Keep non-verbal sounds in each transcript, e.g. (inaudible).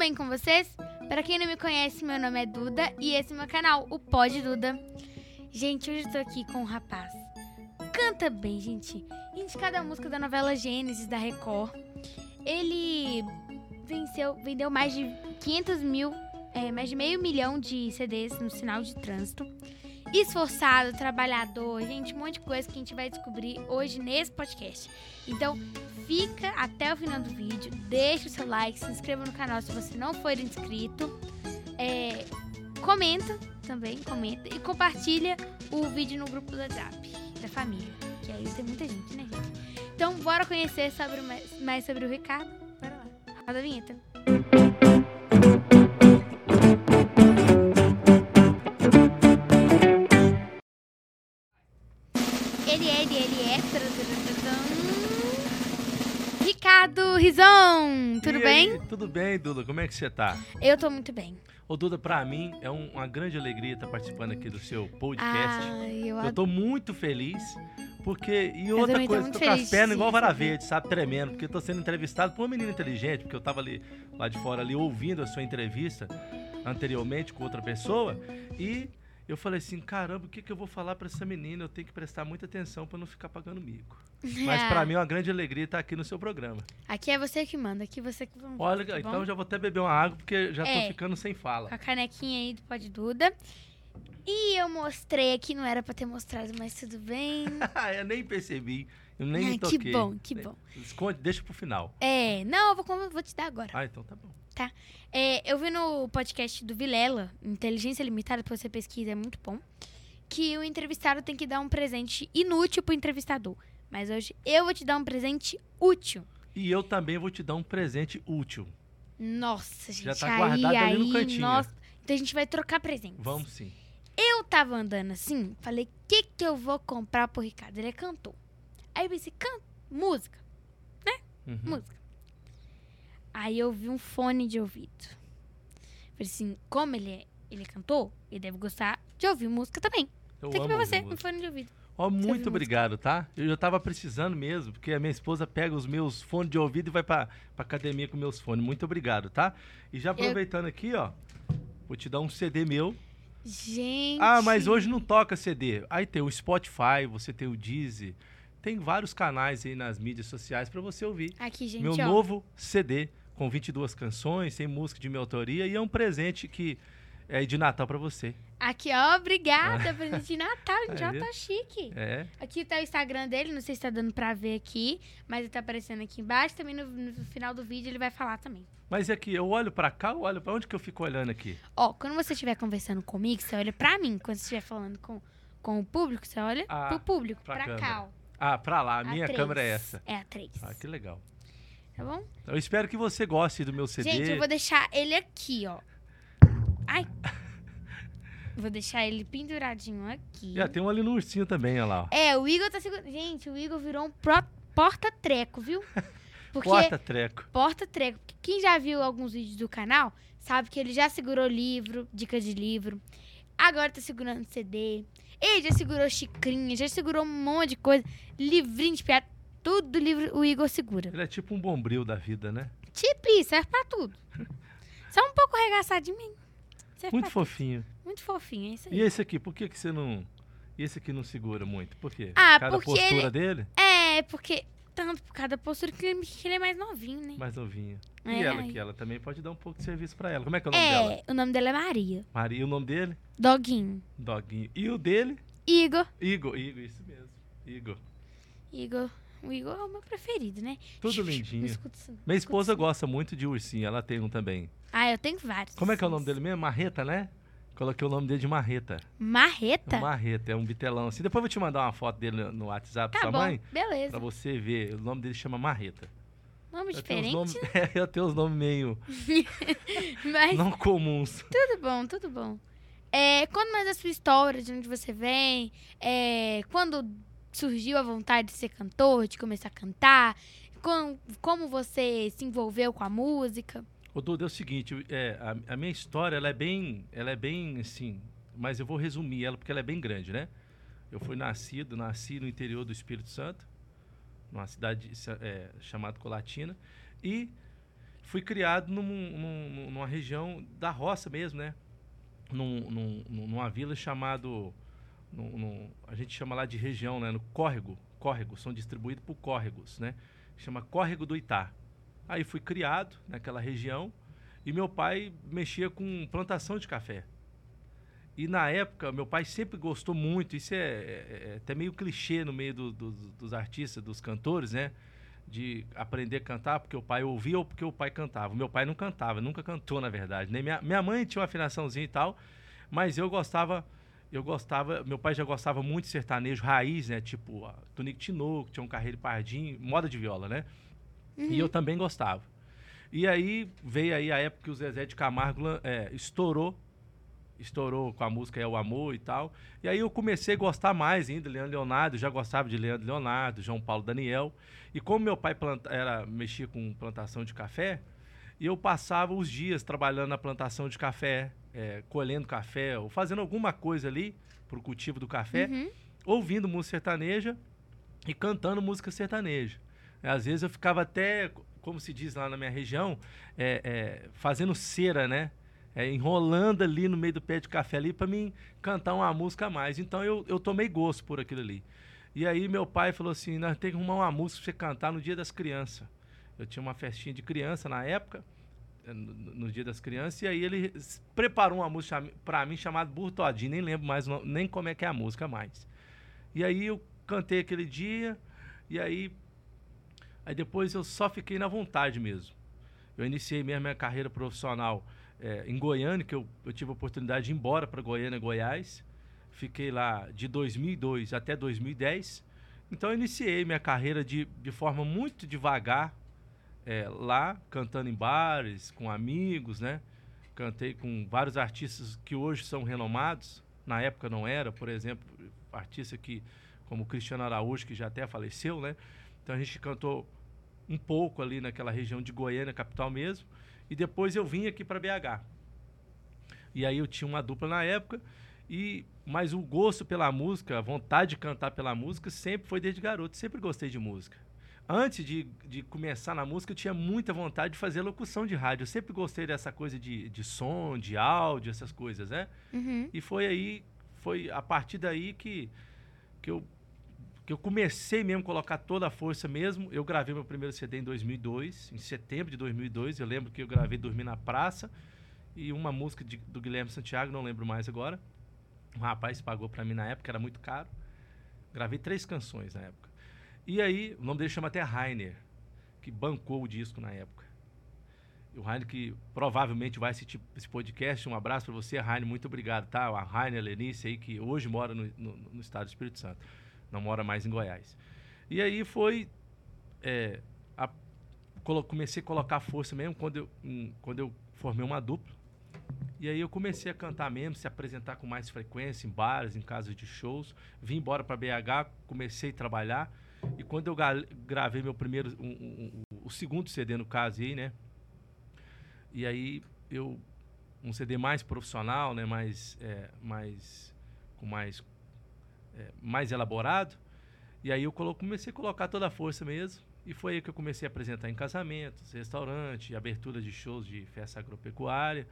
bem com vocês? Para quem não me conhece, meu nome é Duda e esse é meu canal, o Pod Duda. Gente, hoje eu tô aqui com um rapaz. Canta bem, gente. Indicada a música da novela Gênesis da Record. Ele venceu, vendeu mais de 500 mil, é, mais de meio milhão de CDs no sinal de trânsito. Esforçado, trabalhador, gente, um monte de coisa que a gente vai descobrir hoje nesse podcast. Então, fica até o final do vídeo, deixa o seu like, se inscreva no canal se você não for inscrito. É, comenta também, comenta e compartilha o vídeo no grupo do WhatsApp da família, que aí tem muita gente, né, gente? Então, bora conhecer sobre mais, sobre o Ricardo. Bora lá. Roda a vinheta. Rizon, tudo E bem? aí, tudo bem, Duda? Como é que você tá? Eu tô muito bem. Ô, Duda, pra mim é um- uma grande alegria estar participando aqui do seu podcast. Ai, eu eu tô muito feliz, porque. E outra tô coisa, muito tô com as pernas igual vara verde, sabe? Tremendo, porque eu tô sendo entrevistado por uma menina inteligente, porque eu tava ali lá de fora ali ouvindo a sua entrevista anteriormente com outra pessoa, e eu falei assim: caramba, o que, que eu vou falar pra essa menina? Eu tenho que prestar muita atenção pra não ficar pagando mico. (laughs) Mas pra mim é uma grande alegria estar aqui no seu programa. Aqui é você que manda, aqui você que manda. Olha, tá então já vou até beber uma água, porque já É. tô ficando sem fala. Com a canequinha aí do Pode Duda. E eu mostrei aqui, não era pra ter mostrado, mas tudo bem. (laughs) eu nem percebi. Eu nem Ai, me que toquei. bom, que bom. Esconde, deixa pro final. É, não, eu vou, vou te dar agora. Ah, então tá bom. É, eu vi no podcast do Vilela, Inteligência Limitada, pra você pesquisa, é muito bom, que o entrevistado tem que dar um presente inútil pro entrevistador. Mas hoje eu vou te dar um presente útil. E eu também vou te dar um presente útil. Nossa, gente, Já tá aí, guardado ali no aí, cantinho. nossa. Então a gente vai trocar presentes. Vamos sim. Eu tava andando assim, falei, o que que eu vou comprar pro Ricardo? Ele é cantor. Aí eu pensei, can música, Uhum. música. Aí eu vi um fone de ouvido. Falei assim, como ele é, ele é cantor, ele deve gostar de ouvir música também. Eu Tem amo pra você, um fone de ouvido. Ó, ouvir muito obrigado, tá? Eu já tava precisando mesmo, porque a minha esposa pega os meus fones de ouvido e vai pra, pra academia com meus fones. Muito obrigado, tá? E já aproveitando aqui, ó, vou te dar um CD meu. Gente. Ah, mas hoje não toca CD. Aí tem o Spotify, você tem o Deezy. Tem vários canais aí nas mídias sociais pra você ouvir. Aqui, gente, meu ó. novo CD com 22 canções, sem música de minha autoria e é um presente que é de Natal pra você. Aqui, ó, obrigada. Presente de Natal, (laughs) gente, ó, Aí. tá chique. É. Aqui tá o Instagram dele, não sei se tá dando pra ver aqui, mas ele tá aparecendo aqui embaixo. Também no, no final do vídeo ele vai falar também. Mas é que eu olho pra cá, eu olho pra onde que eu fico olhando aqui? Ó, quando você estiver conversando comigo, você olha pra mim. Quando você estiver falando com, com o público, você olha Ah, pro público, pra pra, cá, ó. Ah, pra lá, a minha três. câmera é essa. É a 3. Ah, que legal. Tá bom? Eu espero que você goste do meu CD. Gente, eu vou deixar ele aqui, ó. Ai. (laughs) Vou deixar ele penduradinho aqui. Já tem um ali no ursinho também, olha lá. ó. É, o Igor tá segurando. Gente, o Igor virou um porta-treco, viu? (laughs) Porque Porta treco. porta-treco. Porque Quem já viu alguns vídeos do canal sabe que ele já segurou livro, dicas de livro. Agora tá segurando CD. Ele já segurou xicrinha, já segurou um monte de coisa. Livrinho de piada. Tudo livro o Igor segura. Ele é tipo um bombril da vida, né? Tipo isso, serve pra tudo. (laughs) Só um pouco arregaçadinho. mas serve Muito fofinho. tudo. Muito fofinho, é isso aí. E esse aqui, por que, que você não. E esse aqui não segura muito? Por quê? Ah, Cada porque postura ele- dele, É, porque tanto por cada postura que ele, que ele é mais novinho, né? mais novinho. E É, ela aqui, ela também pode dar um pouco de serviço pra ela. Como é que é o nome dela? É, o nome dela é Maria. Maria, o nome dele? Doguinho. Doguinho. E o dele? Igor. Igor. Igor, isso mesmo. Igor. Igor. O Igor é o meu preferido, né? Tudo lindinho. escuta. Minha esposa gosta muito de ursinho, ela tem um também. Ah, eu tenho vários. Como é que é o nome dele mesmo? Marreta, né? Coloquei o nome dele de Marreta. Marreta? Marreta, é um bitelão assim. Depois eu vou te mandar uma foto dele no- WhatsApp Tá sua bom, mãe, beleza. pra você ver. O nome dele chama Marreta. Nome Eu diferente, os nomes, (laughs) é, eu tenho os nomes meio (laughs) mas não comuns. tudo bom, tudo bom. É, conta mais a sua história, de onde você vem, é, quando surgiu a vontade de ser cantor, de começar a cantar, com- como você se envolveu com a música. Ô, Duda, é o seguinte, é, a, a minha história, ela é bem, ela é bem, assim, mas eu vou resumir ela porque ela é bem grande, né? Eu fui nascido, nasci no interior do Espírito Santo, numa cidade é, chamada Colatina, e fui criado num, num, numa região da roça mesmo, né? Num, num, numa vila chamado. A gente chama lá de região, né? No córrego. Córrego, são distribuídos por córregos, né? Chama Córrego do Itá. Aí fui criado naquela região e meu pai mexia com plantação de café. E na época, meu pai sempre gostou muito, isso é, é, é até meio clichê no meio do, do, dos artistas, dos cantores, né? De aprender a cantar porque o pai ouvia ou porque o pai cantava. Meu pai não cantava, nunca cantou, na verdade. Nem minha, minha mãe tinha uma afinaçãozinha e tal, mas eu gostava, eu gostava, meu pai já gostava muito de sertanejo raiz, né? Tipo, Tonico Tinoco, tinha um carreiro pardinho, moda de viola, né? Uhum. E eu uhum. também gostava. E aí veio aí a época que o Zezé de Camargo é, estourou estourou com a música É o Amor e tal. E aí eu comecei a gostar mais ainda, Leandro Leonardo, já gostava de Leandro Leonardo, João Paulo Daniel. E como meu pai planta, era mexia com plantação de café, eu passava os dias trabalhando na plantação de café, é, colhendo café, ou fazendo alguma coisa ali para o cultivo do café, uhum. ouvindo música sertaneja e cantando música sertaneja. Às vezes eu ficava até, como se diz lá na minha região, é, é, fazendo cera, né? é, enrolando ali no meio do pé de café ali para mim cantar uma música a mais. Então eu, eu tomei gosto por aquilo ali. E aí meu pai falou assim, nós temos que arrumar uma música para você cantar no dia das crianças. Eu tinha uma festinha de criança na época, eh, no, no dia das crianças, e aí ele preparou uma música para mim chamada Burtodinho, nem lembro mais nem como é que é a música mais. E aí eu cantei aquele dia, e aí, aí depois eu só fiquei na vontade mesmo. Eu iniciei mesmo minha carreira profissional é, em Goiânia, que eu, eu, tive a oportunidade de ir embora para Goiânia, Goiás. Fiquei lá de 2002 até 2010. Então, eu iniciei minha carreira de, de forma muito devagar, é, lá, cantando em bares, com amigos, né? Cantei com vários artistas que hoje são renomados. Na época não era, por exemplo, artista que, como Cristiano Araújo, que já até faleceu, né? Então, a gente cantou um pouco ali naquela região de Goiânia, capital mesmo. E depois eu vim aqui para BH. E aí eu tinha uma dupla na época, e mas o gosto pela música, a vontade de cantar pela música sempre foi desde garoto, sempre gostei de música. Antes de, de começar na música, eu tinha muita vontade de fazer locução de rádio. Eu sempre gostei dessa coisa de, de som, de áudio, essas coisas, né? Uhum. E foi aí, foi a partir daí que, que eu que eu comecei mesmo a colocar toda a força mesmo. Eu gravei meu primeiro CD em 2002, em setembro de 2002. Eu lembro que eu gravei Dormir na Praça e uma música de, do Guilherme Santiago, não lembro mais agora. Um rapaz pagou para mim na época, era muito caro. Gravei três canções na época. E aí, o nome dele chama até Rainer, que bancou o disco na época. E o Rainer que provavelmente vai assistir esse podcast. Um abraço para você, Rainer. Muito obrigado, tá? A Rainer Lenice aí, que hoje mora no, no, no estado do Espírito Santo não mora mais em Goiás. E aí foi. É, a, comecei a colocar força mesmo quando eu, quando eu formei uma dupla. E aí eu comecei a cantar mesmo, se apresentar com mais frequência em bares, em casas de shows. Vim embora para BH, comecei a trabalhar. E quando eu gravei meu primeiro, um, um, um, o segundo CD no caso aí, né? E aí eu um CD mais profissional, né? Mais, é, mais com mais é, mais elaborado. E aí eu comecei a colocar toda a força mesmo. E foi aí que eu comecei a apresentar em casamentos, restaurantes, abertura de shows de festa agropecuária.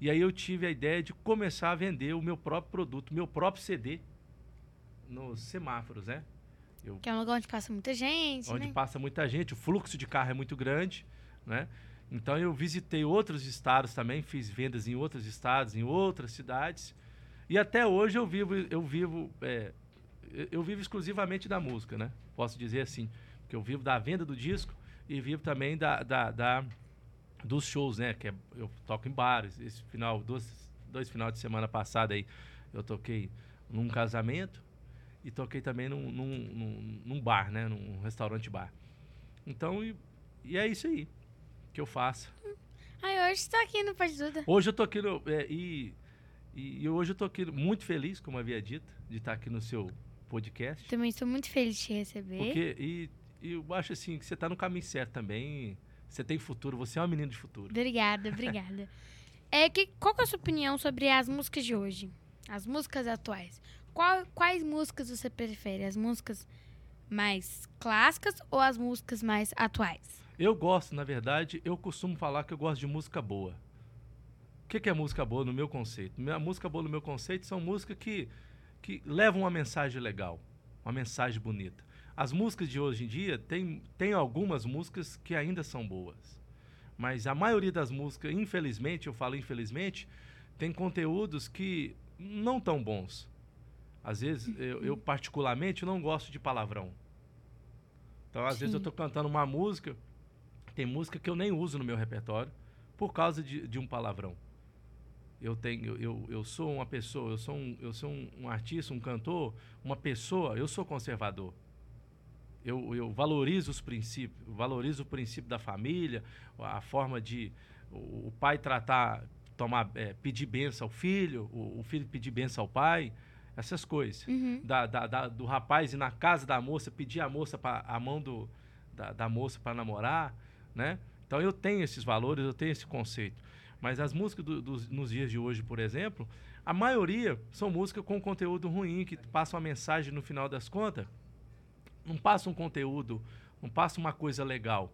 E aí eu tive a ideia de começar a vender o meu próprio produto, meu próprio CD nos semáforos, né? Eu, que é um lugar onde passa muita gente, Onde né? passa muita gente, o fluxo de carro é muito grande, né? Então eu visitei outros estados também, fiz vendas em outros estados, em outras cidades. E até hoje eu vivo, eu vivo é, eu vivo exclusivamente da música, né? Posso dizer assim, que eu vivo da venda do disco e vivo também da, da, da dos shows, né? Que é, eu toco em bares. Esse final, dois, dois final de semana passada aí, eu toquei num casamento e toquei também num, num, num, num bar, né? Num restaurante bar. Então, e, e, é isso aí que eu faço. Ai, hoje está aqui no Pode Duda. Hoje eu tô aqui no, é, e, e, e, hoje eu tô aqui muito feliz, como havia dito, de estar aqui no seu podcast. Também estou muito feliz de te receber. Porque, e, e eu acho assim que você está no caminho certo também. Você tem futuro, você é uma menina de futuro. Obrigada, (laughs) obrigada. é que, qual que é a sua opinião sobre as músicas de hoje? As músicas atuais. Qual, quais músicas você prefere? As músicas mais clássicas ou as músicas mais atuais? Eu gosto, na verdade, eu costumo falar que eu gosto de música boa. O que, que é música boa no meu conceito? A música boa no meu conceito são músicas que, que levam uma mensagem legal, uma mensagem bonita. As músicas de hoje em dia, tem, tem algumas músicas que ainda são boas. Mas a maioria das músicas, infelizmente, eu falo infelizmente, tem conteúdos que não tão bons. Às vezes, eu, eu particularmente não gosto de palavrão. Então, às Sim. vezes eu estou cantando uma música, tem música que eu nem uso no meu repertório por causa de, de um palavrão. Eu tenho, eu, eu sou uma pessoa, eu sou um, eu sou um, um artista, um cantor, uma pessoa, eu sou conservador eu, eu valorizo os princípios, valorizo o princípio da família, a forma de o, pai tratar, tomar, é, pedir benção ao filho, o, o, filho pedir benção ao pai, essas coisas. Uhum. Da, da, da, do rapaz ir na casa da moça, pedir a moça para a mão do, da, da moça para namorar, né? Então eu tenho esses valores, eu tenho esse conceito. Mas as músicas do, nos dias de hoje, por exemplo, a maioria são músicas com conteúdo ruim, que passam uma mensagem no final das contas não passa um conteúdo, não passa uma coisa legal.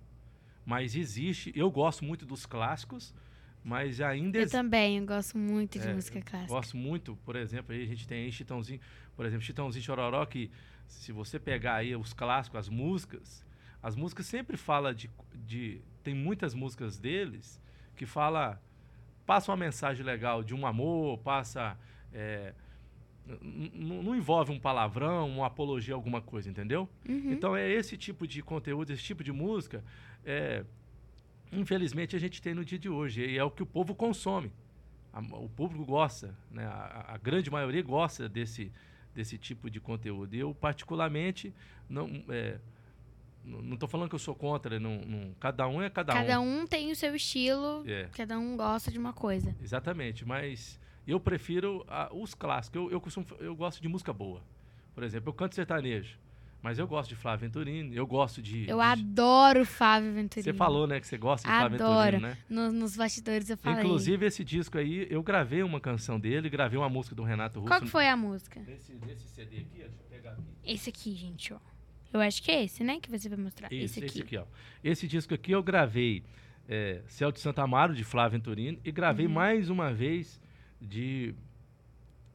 Mas existe, eu gosto muito dos clássicos, mas ainda Eu também, eu gosto muito de é, música clássica. Gosto muito, por exemplo, aí a gente tem aí Chitãozinho, por exemplo, Chitãozinho Chororó, que se você pegar aí os clássicos, as músicas, as músicas sempre fala de, de tem muitas músicas deles que fala passa uma mensagem legal de um amor, passa é, não envolve um palavrão, uma apologia alguma coisa, entendeu? Uhum. Então é esse tipo de conteúdo, esse tipo de música, é, infelizmente a gente tem no dia de hoje e é o que o povo consome. A, o público gosta, né? A, a, grande maioria gosta desse, desse tipo de conteúdo. Eu particularmente não é, não estou falando que eu sou contra, não, não, cada um é cada, cada um. Cada um tem o seu estilo, é. cada um gosta de uma coisa. Exatamente, mas eu prefiro a, os clássicos. Eu, eu, costumo, eu gosto de música boa. Por exemplo, eu canto sertanejo. Mas eu gosto de Flávio Venturini, eu gosto de. Eu de... adoro Flávio Venturini. Você falou, né, que você gosta de adoro. Flávio Venturini, né? Nos, nos bastidores eu falei. Inclusive, esse disco aí, eu gravei uma canção dele, gravei uma música do Renato Russo. Qual que foi a música? Nesse, nesse CD aqui, deixa eu pegar aqui. Esse aqui, gente, ó. Eu acho que é esse, né, que você vai mostrar. Esse, esse aqui. Esse aqui, ó. Esse disco aqui eu gravei é, Céu de Santa Amaro, de Flávio Venturini, e gravei uhum. mais uma vez de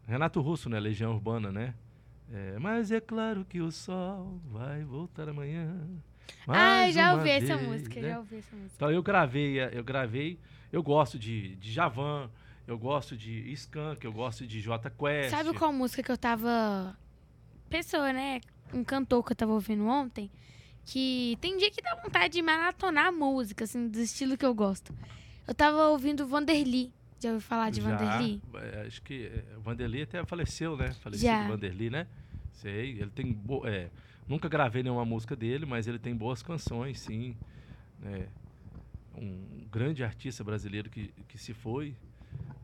Renato Russo, né? Legião Urbana, né? É, mas é claro que o sol vai voltar amanhã. Ah, já ouvi vez, essa música, né? já ouvi essa música. Então eu gravei, eu gravei, eu gosto de, de Javan, eu gosto de Skank, eu gosto de J Quest. Sabe qual música que eu tava. Pessoa, né? Um cantor que eu tava ouvindo ontem. Que tem dia que dá vontade de maratonar a música, assim, do estilo que eu gosto. Eu tava ouvindo Vanderly. Já ouviu falar de Já, Vanderly? É, acho que é, Vanderly até faleceu, né? Falecido Vanderly, né? Sei, ele tem... Bo é, nunca gravei nenhuma música dele, mas ele tem boas canções, sim. É, um grande artista brasileiro que, que se foi.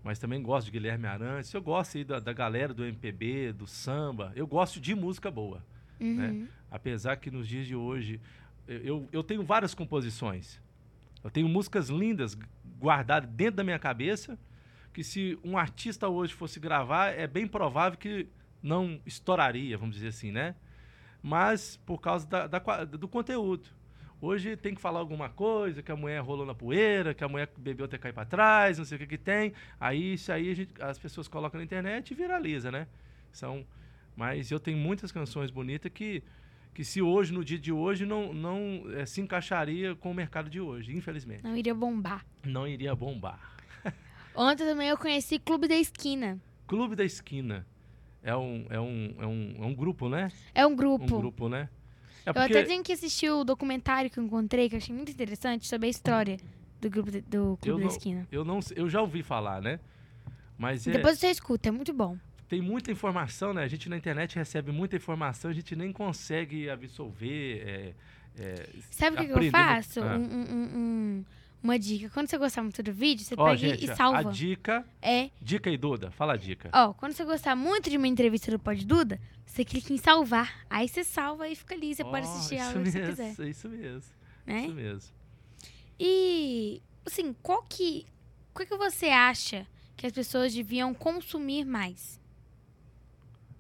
Mas também gosto de Guilherme Arantes. Eu gosto aí da, da galera do MPB, do samba. Eu gosto de música boa. Né? Uhum. Né? Apesar que nos dias de hoje... Eu, eu tenho várias composições. Eu tenho músicas lindas guardadas dentro da minha cabeça que se um artista hoje fosse gravar, é bem provável que não estouraria, vamos dizer assim, né? Mas por causa da, da, do conteúdo. Hoje tem que falar alguma coisa, que a mulher rolou na poeira, que a mulher bebeu até cair para trás, não sei o que que tem. Aí isso aí gente, as pessoas colocam na internet e viraliza, né? São, mas eu tenho muitas canções bonitas que que se hoje, no dia de hoje, não, não é, se encaixaria com o mercado de hoje, infelizmente. Não iria bombar. Não iria bombar. (laughs) Ontem também eu conheci Clube da Esquina. Clube da Esquina. É um, é um, é um, é um grupo, né? É um grupo. Um grupo, né? É porque... Eu até tenho que assistir o documentário que eu encontrei, que eu achei muito interessante, sobre a história do grupo de, do Clube eu da Esquina. Eu não eu já ouvi falar, né? Mas é, Depois você escuta, é muito bom. Tem muita informação, né? A gente na internet recebe muita informação, a gente nem consegue absorver. É, é, Sabe o que, que, eu faço? Ah. Um, um, um, uma dica. Quando você gostar muito do vídeo, você pega gente, e salva. A dica é. Dica e Duda, fala a dica. Ó, quando você gostar muito de uma entrevista do Pod Duda, você clica em salvar. Aí você salva e fica ali. Você oh, pode assistir ela se você quiser. Isso mesmo. Né? Isso mesmo. E, assim, qual que. O que você acha que as pessoas deviam consumir mais?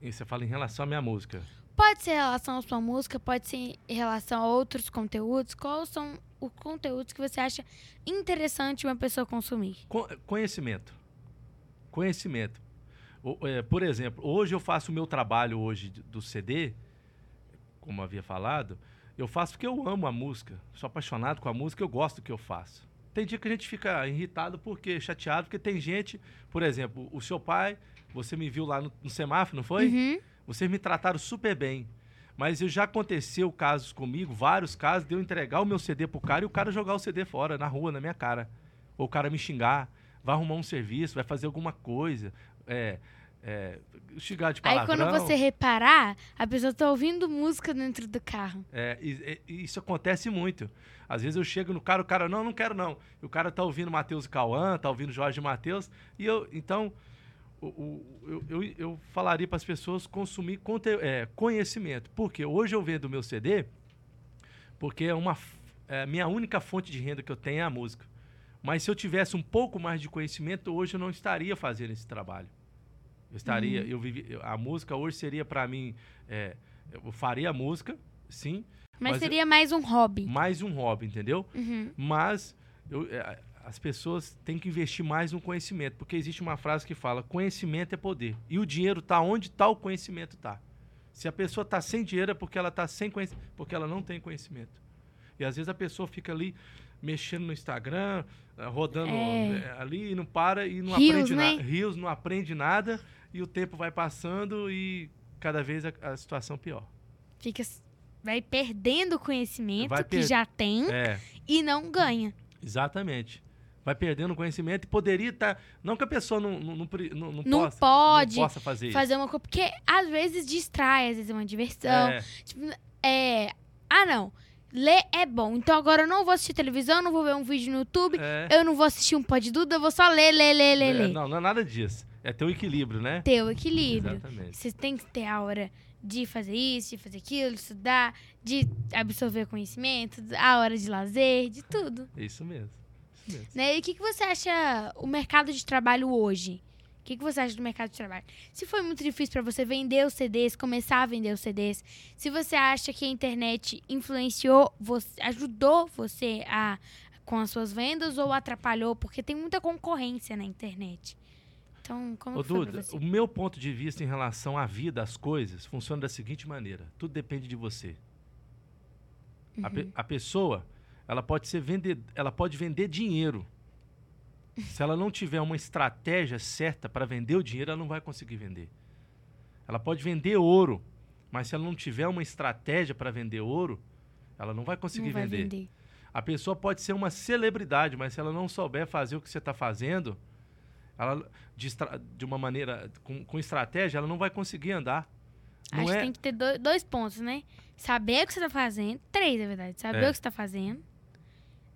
E você fala em relação à minha música. Pode ser em relação à sua música, pode ser em relação a outros conteúdos. Quais são os conteúdos que você acha interessante uma pessoa consumir? Co- Conhecimento. Conhecimento. O- é, por exemplo, hoje eu faço o meu trabalho hoje do CD, como havia falado, eu faço porque eu amo a música. Sou apaixonado com a música, eu gosto do que eu faço. Tem dia que a gente fica irritado porque chateado, porque tem gente, por exemplo, o seu pai, você me viu lá no, no semáforo, não foi? Uhum. Vocês me trataram super bem. Mas eu já aconteceu casos comigo, vários casos, de eu entregar o meu CD pro cara e o cara jogar o CD fora, na rua, na minha cara. Ou o cara me xingar, vai arrumar um serviço, vai fazer alguma coisa. É, é, xingar de Aí palavrão. quando você reparar, a pessoa tá ouvindo música dentro do carro. É, e- e- isso acontece muito. Às vezes eu chego no cara, o cara, não, não quero não. E o cara tá ouvindo Matheus e Cauã, tá ouvindo Jorge Matheus. E eu, então, o- o- eu, eu, eu falaria para as pessoas consumir conte- é, conhecimento. Porque hoje eu vendo o meu CD, porque é uma é, minha única fonte de renda que eu tenho é a música. Mas se eu tivesse um pouco mais de conhecimento, hoje eu não estaria fazendo esse trabalho. Eu estaria, eu vivi, eu- a música hoje seria para mim, é, eu faria a música, sim, Mas, Mas eu- seria mais um hobby. mais um hobby, entendeu? Uhum. Mas eu- é, as pessoas têm que investir mais no conhecimento, porque existe uma frase que fala: conhecimento é poder. E o dinheiro está onde tal conhecimento está. Se a pessoa está sem dinheiro é porque ela está sem conhecimento, porque ela não tem conhecimento. E às vezes a pessoa fica ali mexendo no Instagram, eh, rodando É. eh, ali e não para e não Reels, aprende né? nada. Rios não aprende nada e o tempo vai passando e cada vez a, a situação pior. Fica, vai perdendo o conhecimento Vai que per- já tem É. e não ganha. Exatamente. Vai perdendo conhecimento e poderia estar. não que a pessoa não, não, não, não, não Não possa, pode não possa fazer, Fazer uma coisa. Porque às vezes distrai, às vezes é uma isso. diversão. É, Tipo, é. Ah, não. Ler é bom. Então agora eu não vou assistir televisão, não vou ver um vídeo no YouTube, é, eu não vou assistir um pó de Duda, eu vou só ler, ler, ler, ler, é, ler. Não, não é nada disso. É ter o equilíbrio, né? Ter o equilíbrio. Exatamente. Você tem que ter a hora de fazer isso, de fazer aquilo, de estudar, de absorver conhecimento, a hora de lazer, de tudo. É isso mesmo. Né? E o que, que você acha o mercado de trabalho hoje? O que, que você acha do mercado de trabalho? Se foi muito difícil para você vender os CDs, começar a vender os CDs, se você acha que a internet influenciou, você, ajudou você a com as suas vendas ou atrapalhou, porque tem muita concorrência na internet. Então, como Ô, que Duda, o meu ponto de vista em relação à vida, às coisas, funciona da seguinte maneira: tudo depende de você. A, Uhum. pe- a pessoa, ela pode ser vender, ela pode vender dinheiro. Se ela não tiver uma estratégia certa para vender o dinheiro, ela não vai conseguir vender. Ela pode vender ouro, mas se ela não tiver uma estratégia para vender ouro, ela não vai conseguir Não vai vender. vender. A pessoa pode ser uma celebridade, mas se ela não souber fazer o que você está fazendo, ela, de, de uma maneira, com, com estratégia, ela não vai conseguir andar. Não Acho que é, tem que ter do- dois pontos, né? Saber o que você tá fazendo. Três, na verdade. Saber É. o que você tá fazendo.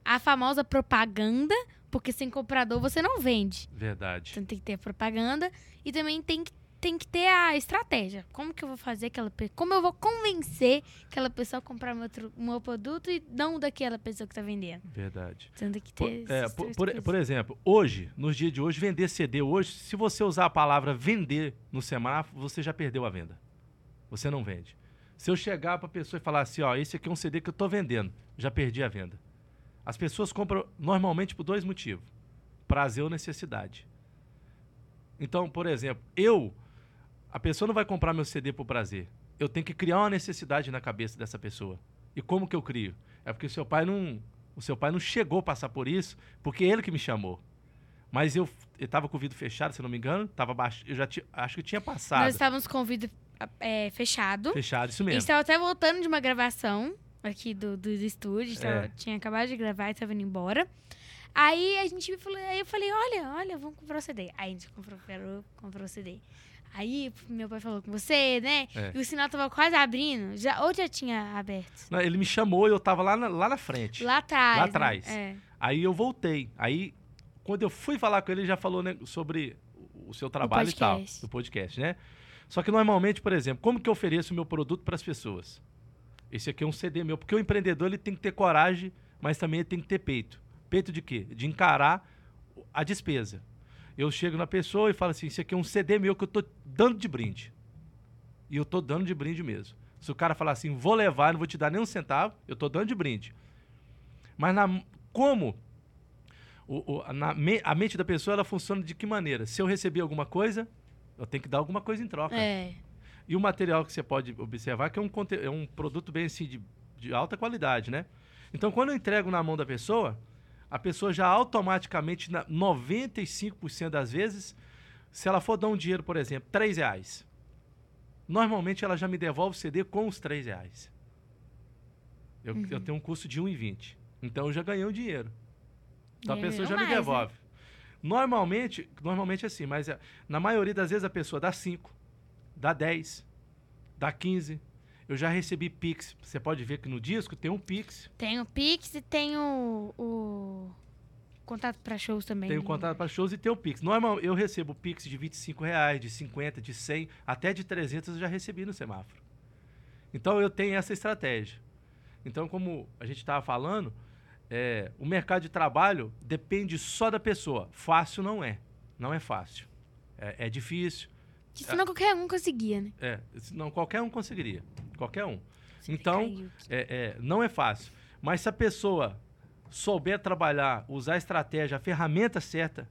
A famosa propaganda, porque sem comprador você não vende. Verdade. Então tem que ter a propaganda. E também tem que, tem que ter a estratégia. Como que eu vou fazer aquela pessoa. Como eu vou convencer aquela pessoa a comprar meu, meu produto e não daquela pessoa que tá vendendo. Verdade. Então tem que Por, ter. é, por, três por- coisas. por exemplo, hoje, nos dias de hoje, vender CD hoje, se você usar a palavra vender no semáforo, você já perdeu a venda. Você não vende. Se eu chegar para a pessoa e falar assim, ó, esse aqui é um CD que eu estou vendendo, já perdi a venda. As pessoas compram normalmente por dois motivos: prazer ou necessidade. Então, por exemplo, eu, a pessoa não vai comprar meu CD por prazer. Eu tenho que criar uma necessidade na cabeça dessa pessoa. E como que eu crio? É porque o seu pai não, o seu pai não chegou a passar por isso, porque é ele que me chamou. Mas eu estava com o vidro fechado, se não me engano, tava baixo, eu já acho que tinha passado. Nós estávamos com o vidro é, fechado. Fechado, isso mesmo. tava até voltando de uma gravação aqui do, do, do estúdio. Tava- É. tinha acabado de gravar e tava indo embora. Aí a gente falou, aí eu falei, olha, olha, vamos comprar o CD. Aí a gente comprou, comprou, o CD. Aí meu pai falou com você, né? É. E o sinal tava quase abrindo. Já, ou já tinha aberto? Não, Ele me chamou e eu tava lá na, lá na frente. Lá atrás. Lá né? atrás. É. Aí eu voltei. Aí, quando eu fui falar com ele, ele já falou né, sobre o seu trabalho e tal, do podcast, né? Só que normalmente, por exemplo, como que eu ofereço o meu produto para as pessoas? Esse aqui é um CD meu, porque o empreendedor ele tem que ter coragem, mas também ele tem que ter peito. Peito de quê? De encarar a despesa. Eu chego na pessoa e falo assim: esse aqui é um CD meu que eu tô dando de brinde. E eu tô dando de brinde mesmo. Se o cara falar assim, vou levar, não vou te dar nem um centavo, eu tô dando de brinde. Mas na, como o, o, na, a mente da pessoa ela funciona de que maneira? Se eu receber alguma coisa, eu tenho que dar alguma coisa em troca. É. E o material que você pode observar que é um, é um produto bem assim de, de alta qualidade, né? Então, quando eu entrego na mão da pessoa, a pessoa já automaticamente, 95% das vezes, se ela for dar um dinheiro, por exemplo, 3 reais, normalmente ela já me devolve o CD com os 3 reais. Eu, uhum. eu tenho um custo de 1,20. Então eu já ganhei um dinheiro. Então a pessoa já mais, me né? devolve. Né? Normalmente, normalmente é assim, mas é, na maioria das vezes a pessoa dá 5, dá 10, dá 15. Eu já recebi Pix. Você pode ver que no disco tem um Pix. Tem o Pix e tem o, o contato para shows também. Tem o contato para shows e tem o Pix. Normal, eu recebo Pix de 25 reais, de 50, de 100, até de 300 eu já recebi no semáforo. Então eu tenho essa estratégia. Então, como a gente estava falando, é, o mercado de trabalho depende só da pessoa. Fácil não é. Não é fácil. É, é difícil. Senão qualquer um conseguia, né? É, senão qualquer um conseguiria. Qualquer um. Você então, é, é, não é fácil. Mas se a pessoa souber trabalhar, usar a estratégia, a ferramenta certa,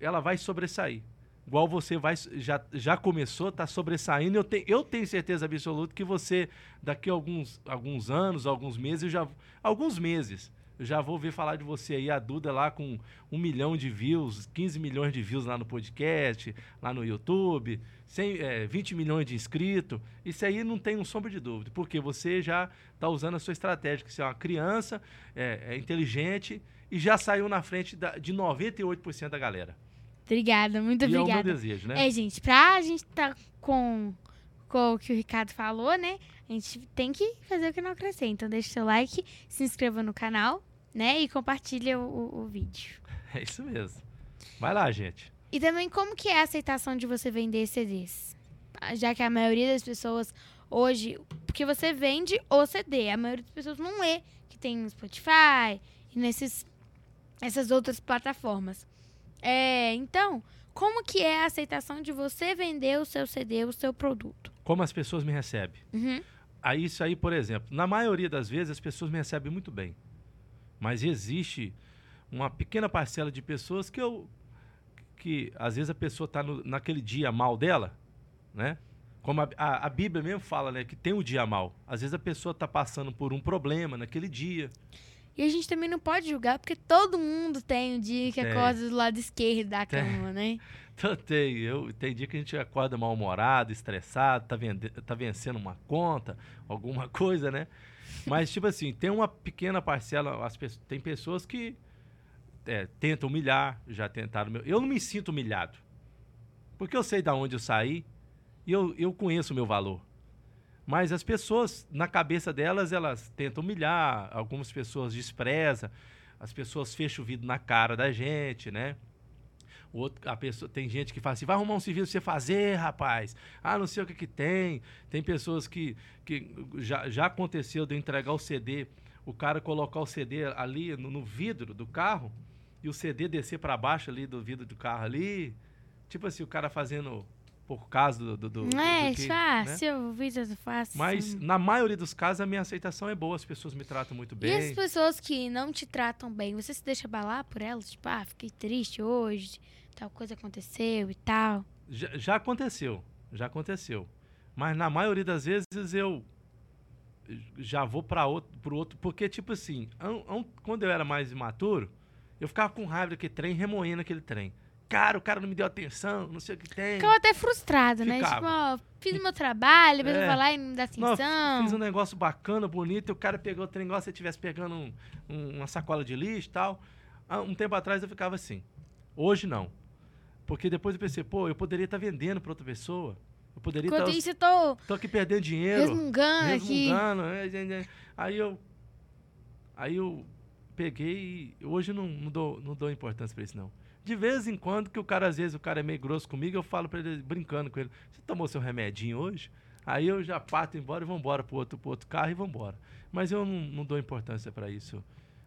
ela vai sobressair. Igual você vai, já, já começou, está sobressaindo. Eu, te, eu tenho certeza absoluta que você, daqui a alguns, alguns anos, alguns meses, já, alguns meses, eu já vou ver falar de você aí, a Duda lá com um milhão de views, 15 milhões de views lá no podcast, lá no YouTube, 100, é, 20 milhões de inscritos. Isso aí não tem um sombra de dúvida, porque você já está usando a sua estratégia, que você é uma criança, é, é inteligente e já saiu na frente da, de 98% da galera. Obrigada, muito e obrigada. É o meu desejo, né? É, gente, pra gente estar tá com, com o que o Ricardo falou, né? A gente tem que fazer o que não crescer. Então deixa seu like, se inscreva no canal, né? E compartilha o, o, o vídeo. (laughs) É isso mesmo. Vai lá, gente. E também como que é a aceitação de você vender CDs? Já que a maioria das pessoas hoje, porque você vende o CD, a maioria das pessoas não lê que tem no Spotify e nesses essas outras plataformas. É, então, como que é a aceitação de você vender o seu CD, o seu produto? Como as pessoas me recebem? Uhum. Aí isso aí, por exemplo, na maioria das vezes as pessoas me recebem muito bem. Mas existe uma pequena parcela de pessoas que eu que às vezes a pessoa está naquele dia mal dela, né? Como a, a, a, Bíblia mesmo fala, né? Que tem o um dia mal. Às vezes a pessoa está passando por um problema naquele dia. E a gente também não pode julgar, porque todo mundo tem um dia que tem. acorda do lado esquerdo da tem. cama, né? (laughs) Então, tem. Eu, tem dia que a gente acorda mal-humorado, estressado, tá, vende, tá vencendo uma conta, alguma (laughs) coisa, né? Mas, tipo assim, tem uma pequena parcela, as pessoas, tem pessoas que é, tentam humilhar, já tentaram. Eu não me sinto humilhado. Porque eu sei de onde eu saí e eu, eu conheço o meu valor. Mas as pessoas, na cabeça delas, elas tentam humilhar, algumas pessoas desprezam, as pessoas fecham o vidro na cara da gente, né? Outro, a pessoa, tem gente que fala assim, vai arrumar um serviço pra você fazer, rapaz. Ah, não sei o que que tem. Tem pessoas que, que já, já aconteceu de entregar o CD, o cara colocar o CD ali no, no vidro do carro e o CD descer para baixo ali do vidro do carro ali. Tipo assim, o cara fazendo por causa do. do, do não é do que, fácil, né? é fácil. Mas na maioria dos casos a minha aceitação é boa, as pessoas me tratam muito bem. E as pessoas que não te tratam bem, você se deixa abalar por elas? Tipo, ah, fiquei triste hoje, tal coisa aconteceu e tal. Já, já aconteceu, já aconteceu. Mas na maioria das vezes eu já vou para outro, pro outro, porque tipo assim, um, um, quando eu era mais imaturo, eu ficava com raiva daquele trem, remoendo aquele trem. Cara, o cara não me deu atenção, não sei o que tem. Ficava até frustrado, né? Tipo, ó, fiz meu trabalho, depois é. vai lá e não dá atenção. Não, fiz um negócio bacana, bonito, e o cara pegou o trem igual se você estivesse pegando um, um, uma sacola de lixo e tal. um tempo atrás eu ficava assim. Hoje não. Porque depois eu pensei, pô, eu poderia estar tá vendendo para outra pessoa. Eu poderia estar. Tá, isso, eu tô. Tô aqui perdendo dinheiro. Resmungando, resmungando aqui. É, aí eu. Aí eu peguei e hoje não, não, dou, não dou importância para isso, não. De vez em quando, que o cara, às vezes, o cara é meio grosso comigo, eu falo para ele, brincando com ele, você tomou seu remedinho hoje? Aí eu já parto embora e vou embora pro outro, pro outro carro e vou embora. Mas eu não, não dou importância para isso.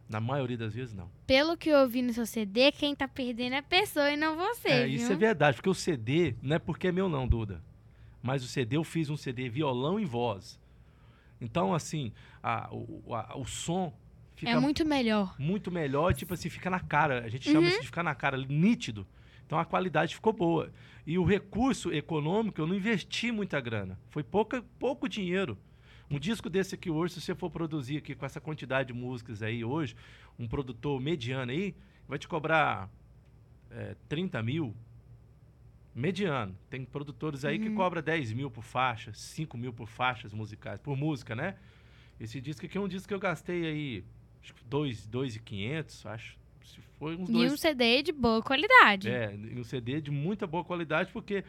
Na maioria das vezes, não. Pelo que eu ouvi no seu CD, quem tá perdendo é a pessoa e não você, É, viu? isso é verdade, porque o CD não é porque é meu não, Duda. Mas o CD, eu fiz um CD violão e voz. Então, assim, a, o, a, o som fica É muito melhor. muito melhor, tipo assim, fica na cara. A gente chama Uhum. isso de ficar na cara, nítido. Então a qualidade ficou boa. E o recurso econômico, eu não investi muita grana. Foi pouca, pouco dinheiro. Um disco desse aqui hoje, se você for produzir aqui com essa quantidade de músicas aí hoje, um produtor mediano aí, vai te cobrar é, 30 mil. Mediano. Tem produtores aí que Uhum. cobra 10 mil por faixa, 5 mil por faixas musicais, por música, né? Esse disco aqui é um disco que eu gastei aí, acho que 2,500, acho. Se foi uns E dois um CD de boa qualidade. é, e um CD de muita boa qualidade, porque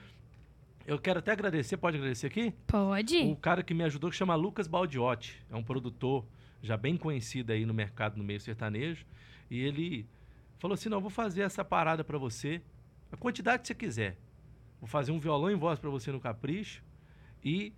eu quero até agradecer, pode agradecer aqui? Pode? O cara que me ajudou, que chama Lucas Baldiotti, é um produtor já bem conhecido aí no mercado, no meio sertanejo, e ele falou assim, não, eu vou fazer essa parada pra você, a quantidade que você quiser. Vou fazer um violão em voz pra você no Capricho, e...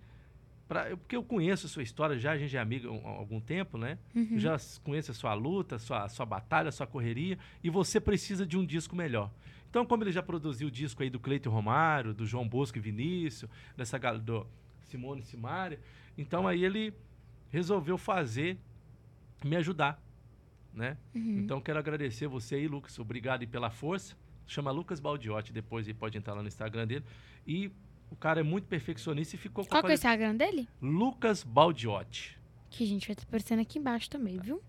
Pra, eu- porque eu conheço a sua história já, a gente é amigo há algum tempo, né? Uhum. Já conheço a sua luta, a sua, a sua batalha, a sua correria, e você precisa de um disco melhor. Então, como ele já produziu o disco aí do Cleiton Romário, do João Bosco e Vinícius, dessa do Simone Simária, então aí ele resolveu fazer, me ajudar, né? Uhum. Então, quero agradecer você aí, Lucas, obrigado aí pela força. Chama Lucas Baldiotti, depois aí pode entrar lá no Instagram dele. E o cara é muito perfeccionista e ficou com Qual que é o Instagram dele? Lucas Baldiotti. Que a gente vai estar aparecendo aqui embaixo também, viu?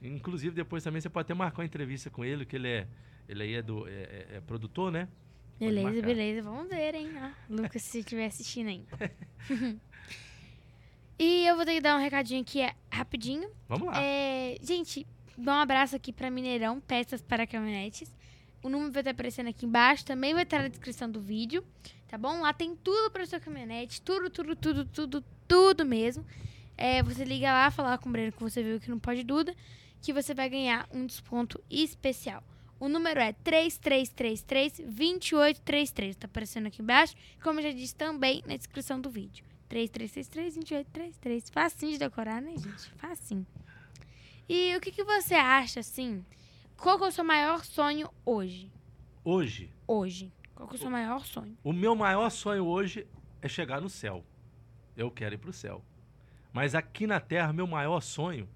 Inclusive, depois também você pode até marcar uma entrevista com ele, que ele é. Ele aí é, do, é, é- é produtor, né? Pode Beleza, marcar. beleza. Vamos ver, hein? Lucas, se estiver assistindo ainda. (laughs) e eu vou ter que dar um recadinho aqui é, rapidinho. Vamos lá. É, gente, dá um abraço aqui pra Mineirão, peças para caminhonetes. O número vai estar aparecendo aqui embaixo, também vai estar na descrição do vídeo, tá bom? Lá tem tudo para sua caminhonete, tudo, tudo, tudo, tudo, tudo mesmo. É, você liga lá, falar com o Breno que você viu que não pode Duda, que você vai ganhar um desconto especial. O número é 3333-2833. Tá aparecendo aqui embaixo. Como eu já disse também na descrição do vídeo. 3333-2833. Facinho de decorar, né, gente? Facinho. E o que, que você acha, assim? Qual é o seu maior sonho hoje? Hoje, Hoje. Qual que é o seu maior sonho? o meu maior sonho hoje é chegar no céu. Eu quero ir pro céu. Mas aqui na Terra, meu maior sonho.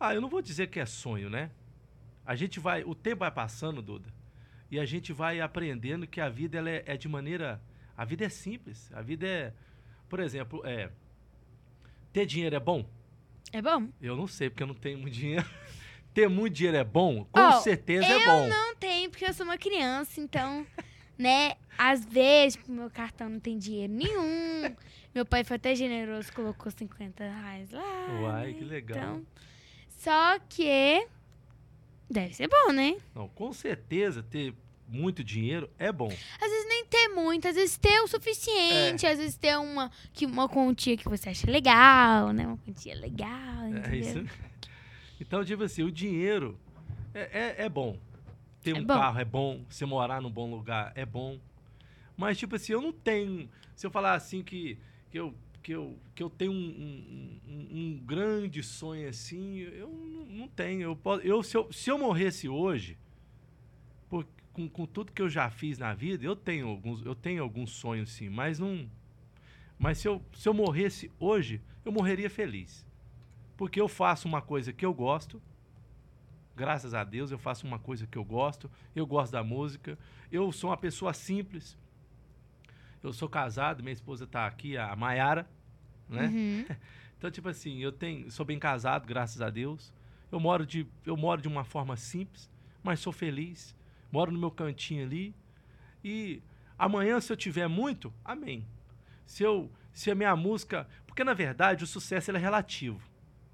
Ah, eu não vou dizer que é sonho, né? A gente vai. O tempo vai passando, Duda. E a gente vai aprendendo que a vida ela é, é de maneira. A vida é simples. A vida é. Por exemplo, é. Ter dinheiro é bom? É bom? Eu não sei, porque eu não tenho muito dinheiro. (laughs) Ter muito dinheiro é bom? Com Ó, certeza é eu bom. Não tem, porque eu sou uma criança, então, (laughs) né? Às vezes, tipo, meu cartão não tem dinheiro nenhum. Meu pai foi até generoso, colocou 50 reais lá. Uai, né? que legal. Então, só que deve ser bom, né? Não, com certeza ter muito dinheiro é bom. Às vezes nem ter muito, às vezes ter o suficiente, às vezes ter uma, que, uma quantia que você acha legal, né? Uma quantia legal, É entendeu? isso. Então, tipo assim, o dinheiro é, é, é bom. Ter É um bom. carro é bom, você morar num bom lugar é bom. Mas, tipo assim, eu não tenho. Se eu falar assim que, que, eu, que, eu, que eu tenho um, um- um- um grande sonho assim, eu não, não tenho. Eu, posso, eu, se, eu, se eu morresse hoje, por- com, com tudo que eu já fiz na vida, eu tenho alguns, eu tenho alguns sonhos sim, mas não. Mas se eu, se eu morresse hoje, eu morreria feliz. Porque eu faço uma coisa que eu gosto. Graças a Deus, eu faço uma coisa que eu gosto. Eu gosto da música. Eu sou uma pessoa simples. Eu sou casado, minha esposa está aqui, a Maiara, né? Uhum. (laughs) Então, tipo assim, eu tenho, sou bem casado, graças a Deus. Eu moro de, eu moro de uma forma simples, mas sou feliz. Moro no meu cantinho ali. E amanhã, se eu tiver muito, amém. Se eu, se a minha música, porque na verdade o sucesso é relativo.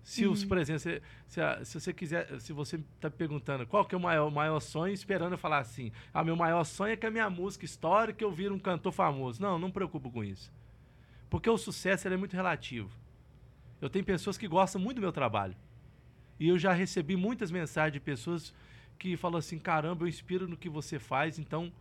Se, os, Uhum. por exemplo, se, se, a- se você quiser, se você está perguntando qual que é o maior, maior sonho, esperando eu falar assim, ah, meu maior sonho é que a minha música estoure, que eu vire um cantor famoso. Não, não me preocupo com isso. Porque o sucesso ele é muito relativo. Eu tenho pessoas que gostam muito do meu trabalho. E eu já recebi muitas mensagens de pessoas que falam assim: caramba, eu inspiro no que você faz, então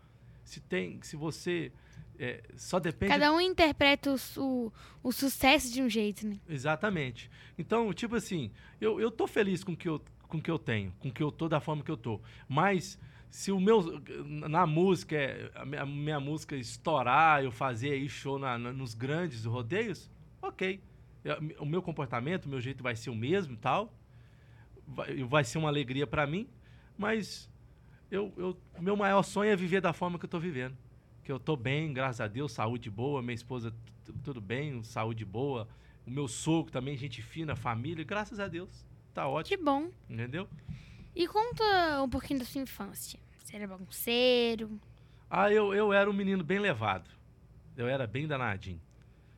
se tem, se você é, só depende Cada um interpreta o, o sucesso de um jeito, né? Exatamente. Então, tipo assim, eu, eu tô feliz com o que eu, com que eu tenho, com o que eu tô, da forma que eu tô. Mas se o meu. Na música, é, a minha, música estourar, eu fazer aí show na- na- nos grandes rodeios, ok. Eu- o meu comportamento, o meu jeito vai ser o mesmo e tal. Vai, vai ser uma alegria pra mim, mas eu, eu, meu maior sonho é viver da forma que eu tô vivendo. Que eu tô bem, graças a Deus, saúde boa, minha esposa tudo bem, saúde boa. O meu sogro também, gente fina, família, graças a Deus. Tá ótimo, Que bom. entendeu? E conta um pouquinho da sua infância. Você era bagunceiro? Ah, eu, eu era um menino bem levado. Eu era bem danadinho.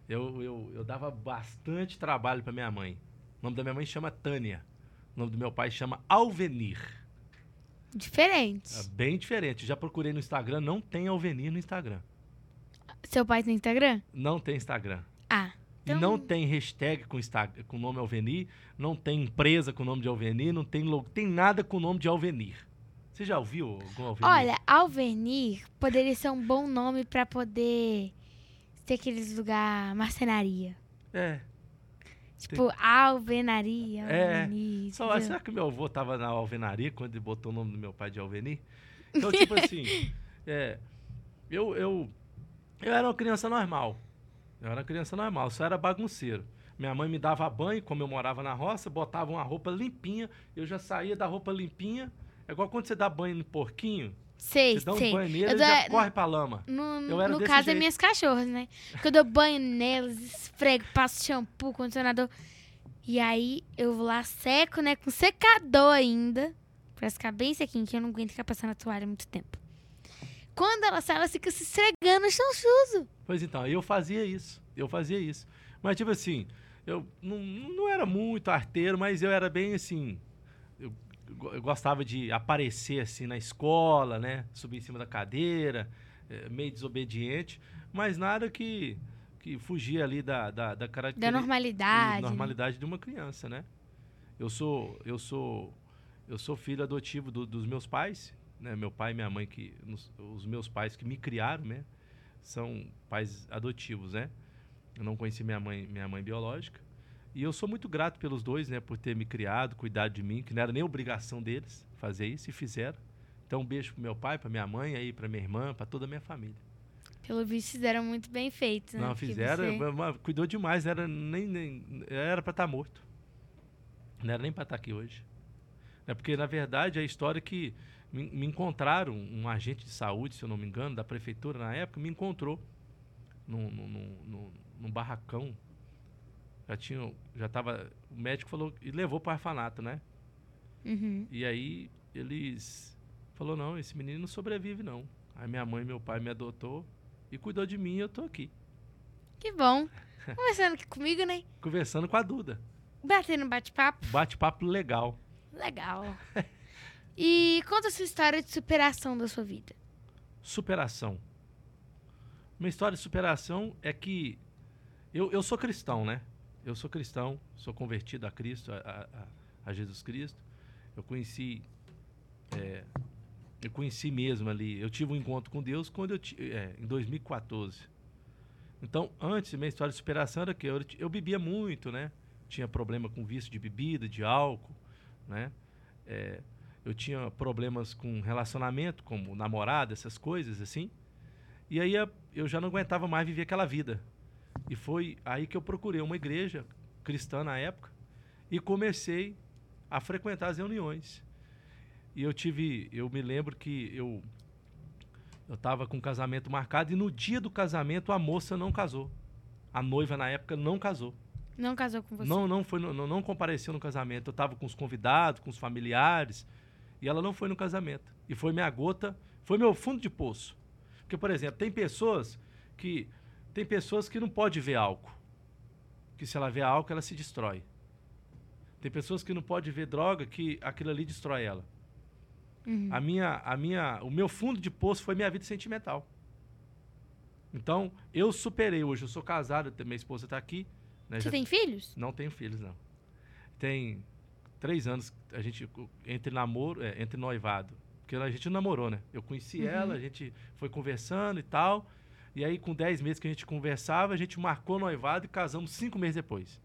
Eu, eu, eu dava bastante trabalho pra minha mãe. O nome da minha mãe chama Tânia. O nome do meu pai chama Alvenir. Diferente. É bem diferente. Já procurei no Instagram, não tem Alvenir no Instagram. Seu pai tem Instagram? Não tem Instagram. Ah. E Então- não tem hashtag com, Insta- com o nome Alvenir, não tem empresa com o nome de Alvenir, não tem logo, tem nada com o nome de Alvenir. Você já ouviu algum Alvenir? Olha, Alvenir poderia ser um bom nome pra poder ter aqueles lugar marcenaria. É. Tipo, alvenaria, É, alvenir. Só, será que meu avô tava na alvenaria quando ele botou o nome do meu pai de Alvenir? Então, tipo assim, (laughs) é, eu, eu, eu era uma criança normal. Eu era uma criança normal, só era bagunceiro. Minha mãe me dava banho, como eu morava na roça, botava uma roupa limpinha, eu já saía da roupa limpinha. É igual quando você dá banho no porquinho, Sei, você dá um sei. banho nele, Eu dou- já corre pra lama. No, no caso, é jeito. minhas cachorras, né? Que eu dou banho nelas, esfrego, passo shampoo, condicionador. E aí eu vou lá, seco, né? Com secador ainda. Pra ficar bem sequinho, que eu não aguento ficar passando a toalha muito tempo. Quando ela sai, ela fica se esfregando no chão sujo. Pois então, eu fazia isso. Eu fazia isso. Mas, tipo assim, eu não, não era muito arteiro, mas eu era bem assim. Eu gostava de aparecer assim na escola, né? Subir em cima da cadeira, eh, meio desobediente, mas nada que, que fugia ali da, da, da Da característica. normalidade. né? normalidade de uma criança, né? Eu sou, eu sou, eu sou filho adotivo do- dos meus pais, né? Meu pai e minha mãe que, nos- os meus pais que me criaram, né? São pais adotivos, né? Eu não conheci minha mãe, minha mãe biológica. E eu sou muito grato pelos dois, né? Por ter me criado, cuidado de mim, que não era nem obrigação deles fazer isso e fizeram. Então um beijo pro meu pai, pra minha mãe, aí pra minha irmã, pra toda a minha família. Pelo visto, fizeram muito bem feito, né? Não, fizeram, você- cuidou demais, era nem, nem era para estar morto. Não era nem para estar aqui hoje. É porque na verdade a história é que me, me encontraram um agente de saúde, se eu não me engano, da prefeitura na época, me encontrou num, num, num- num barracão. Já tinha, já tava, o médico falou e levou para o orfanato, né? Uhum. E aí eles falou não, esse menino não sobrevive não. Aí minha mãe e meu pai me adotou e cuidou de mim e eu tô aqui, Que bom. (laughs) Conversando aqui comigo, né? conversando com a Duda. Batendo bate-papo. Bate-papo legal. Legal. (laughs) E conta a sua história de superação da sua vida. Superação. Uma história de superação é que eu, eu sou cristão, né? Eu sou cristão, sou convertido a Cristo, a, a- a- Jesus Cristo. Eu conheci, é, eu conheci mesmo ali. Eu tive um encontro com Deus quando eu é, em 2014. Então, antes, minha história de superação era que eu, eu bebia muito, né? Tinha problema com vício de bebida, de álcool, né? É, eu tinha problemas com relacionamento, como namorada, essas coisas assim. E aí eu já não aguentava mais viver aquela vida. E foi aí que eu procurei uma igreja cristã na época e comecei a frequentar as reuniões. E eu tive, eu me lembro que eu eu estava com um casamento marcado e no dia do casamento a moça não casou. A noiva na época não casou. Não casou com você? Não, não foi, não, não compareceu no casamento. Eu estava com os convidados, com os familiares, e ela não foi no casamento. E foi minha gota, foi meu fundo de poço. Porque, por exemplo, tem pessoas que tem pessoas que não pode ver álcool. Que se ela vê álcool, ela se destrói. Tem pessoas que não pode ver droga, que aquilo ali destrói ela. Uhum. A minha, a minha, o meu fundo de poço foi minha vida sentimental. Então, eu superei hoje. Eu sou casado, minha esposa está aqui. né, Você já- tem filhos? não tenho filhos, não. Tem três anos a gente entre namoro, é, entre noivado. Porque a gente namorou, né? Eu conheci Uhum. ela, a gente foi conversando e tal. E aí, com dez meses que a gente conversava, a gente marcou noivado e casamos cinco meses depois.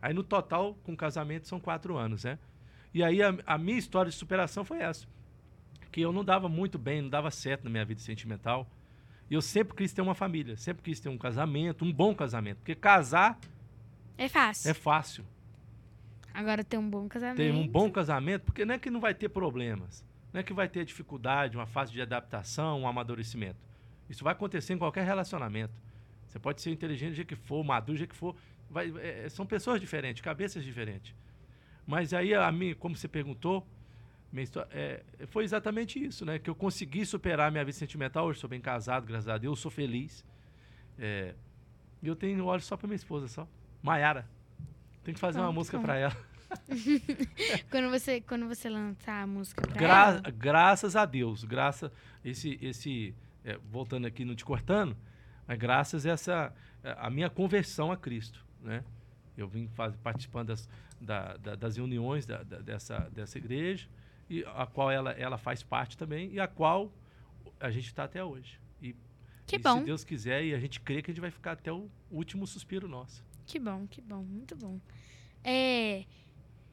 Aí, no total, com o casamento, são quatro anos, né? E aí, a, a minha história de superação foi essa. Que eu não dava muito bem, não dava certo na minha vida sentimental. E eu sempre quis ter uma família, sempre quis ter um casamento, um bom casamento. Porque casar É fácil. É fácil. Agora ter um bom casamento. Ter um bom casamento, porque não é que não vai ter problemas. Não é que vai ter dificuldade, uma fase de adaptação, um amadurecimento. Isso vai acontecer em qualquer relacionamento. Você pode ser inteligente do jeito que for, maduro do jeito que for. Vai, é, são pessoas diferentes, cabeças diferentes. Mas aí, a mim, como você perguntou, história, é, foi exatamente isso, né? Que eu consegui superar minha vida sentimental. Hoje sou bem casado, graças a Deus, sou feliz. É, e eu tenho olhos só para minha esposa, só. Maiara. Tem que fazer uma música para ela. (laughs) Quando você, quando você lançar a música pra Gra- ela, graças a Deus, graças esse esse é, voltando aqui não te cortando, mas graças a essa a minha conversão a Cristo, né? Eu vim faz, participando das, da- da- das reuniões da- dessa dessa igreja e a qual ela ela faz parte também e a qual a gente está até hoje. E, que e bom, se Deus quiser e a gente crê que a gente vai ficar até o último suspiro nosso. que bom, que bom, muito bom. É,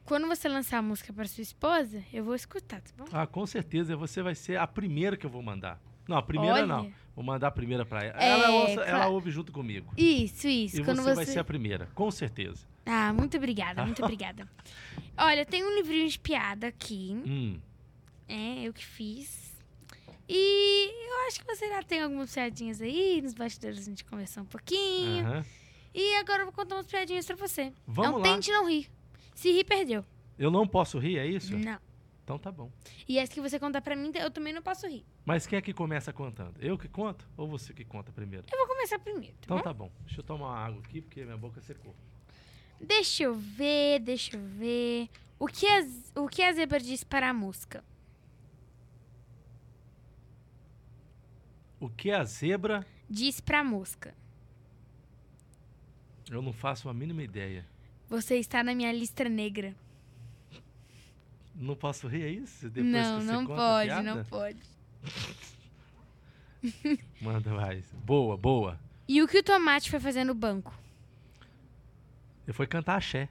quando você lançar a música para sua esposa, eu vou escutar, tá bom? Ah, com certeza você vai ser a primeira que eu vou mandar. Não, a primeira não. Olha. Vou mandar a primeira para ela. É, ela, ouça- ela claro. ouve junto comigo. Isso, isso. E você, você, vai ser a primeira, com certeza. Ah, muito obrigada, muito (laughs) obrigada. Olha, tem um livrinho de piada aqui. Hum, É, eu que fiz. E eu acho que você já tem algumas piadinhas aí, nos bastidores a gente conversou um pouquinho. E agora eu vou contar umas piadinhas pra você. Vamos não lá. tente não rir. Se rir, perdeu. Eu não posso rir, é isso? Não. Então tá bom. E as que você contar pra mim, eu também não posso rir. Mas quem é que começa contando? Eu que conto ou você que conta primeiro? Eu vou começar primeiro, tá Então bom? tá bom. Deixa eu tomar uma água aqui porque minha boca secou. Deixa eu ver, deixa eu ver. O que a, o que a zebra diz para a mosca? O que a zebra? Diz pra mosca. Eu não faço a mínima ideia. Você está na minha lista negra. Não posso rir, é isso? Depois não, que você não conta a pode, piada? não pode. (laughs) Manda mais. Boa, boa. E o que o tomate foi fazer no banco? Eu fui cantar axé.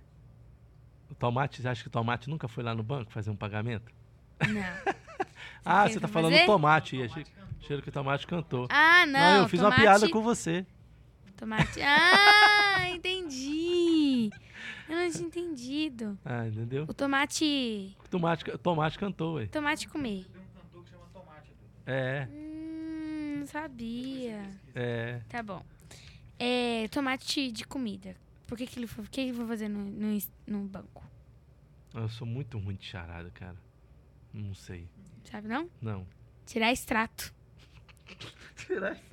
O tomate, você acha que o tomate nunca foi lá no banco fazer um pagamento? Não. (laughs) ah, você ele tá foi falando fazer? tomate. Achei, achei que o tomate cantou. Ah, não. eu fiz tomate, uma piada com você. Tomate. Ah, entendi. Eu não tinha entendido. Ah, entendeu? O tomate. Tomate, tomate cantou, ué. Tomate comer. Tem um cantor que chama Tomate. É, Hum, não sabia. é. Tá bom. É, tomate de comida. Por que, que ele foi, o que ele foi fazer no, no, no banco? Eu sou muito ruim de charada, cara. Não sei. Sabe não? Não. Tirar extrato. Tirar (laughs)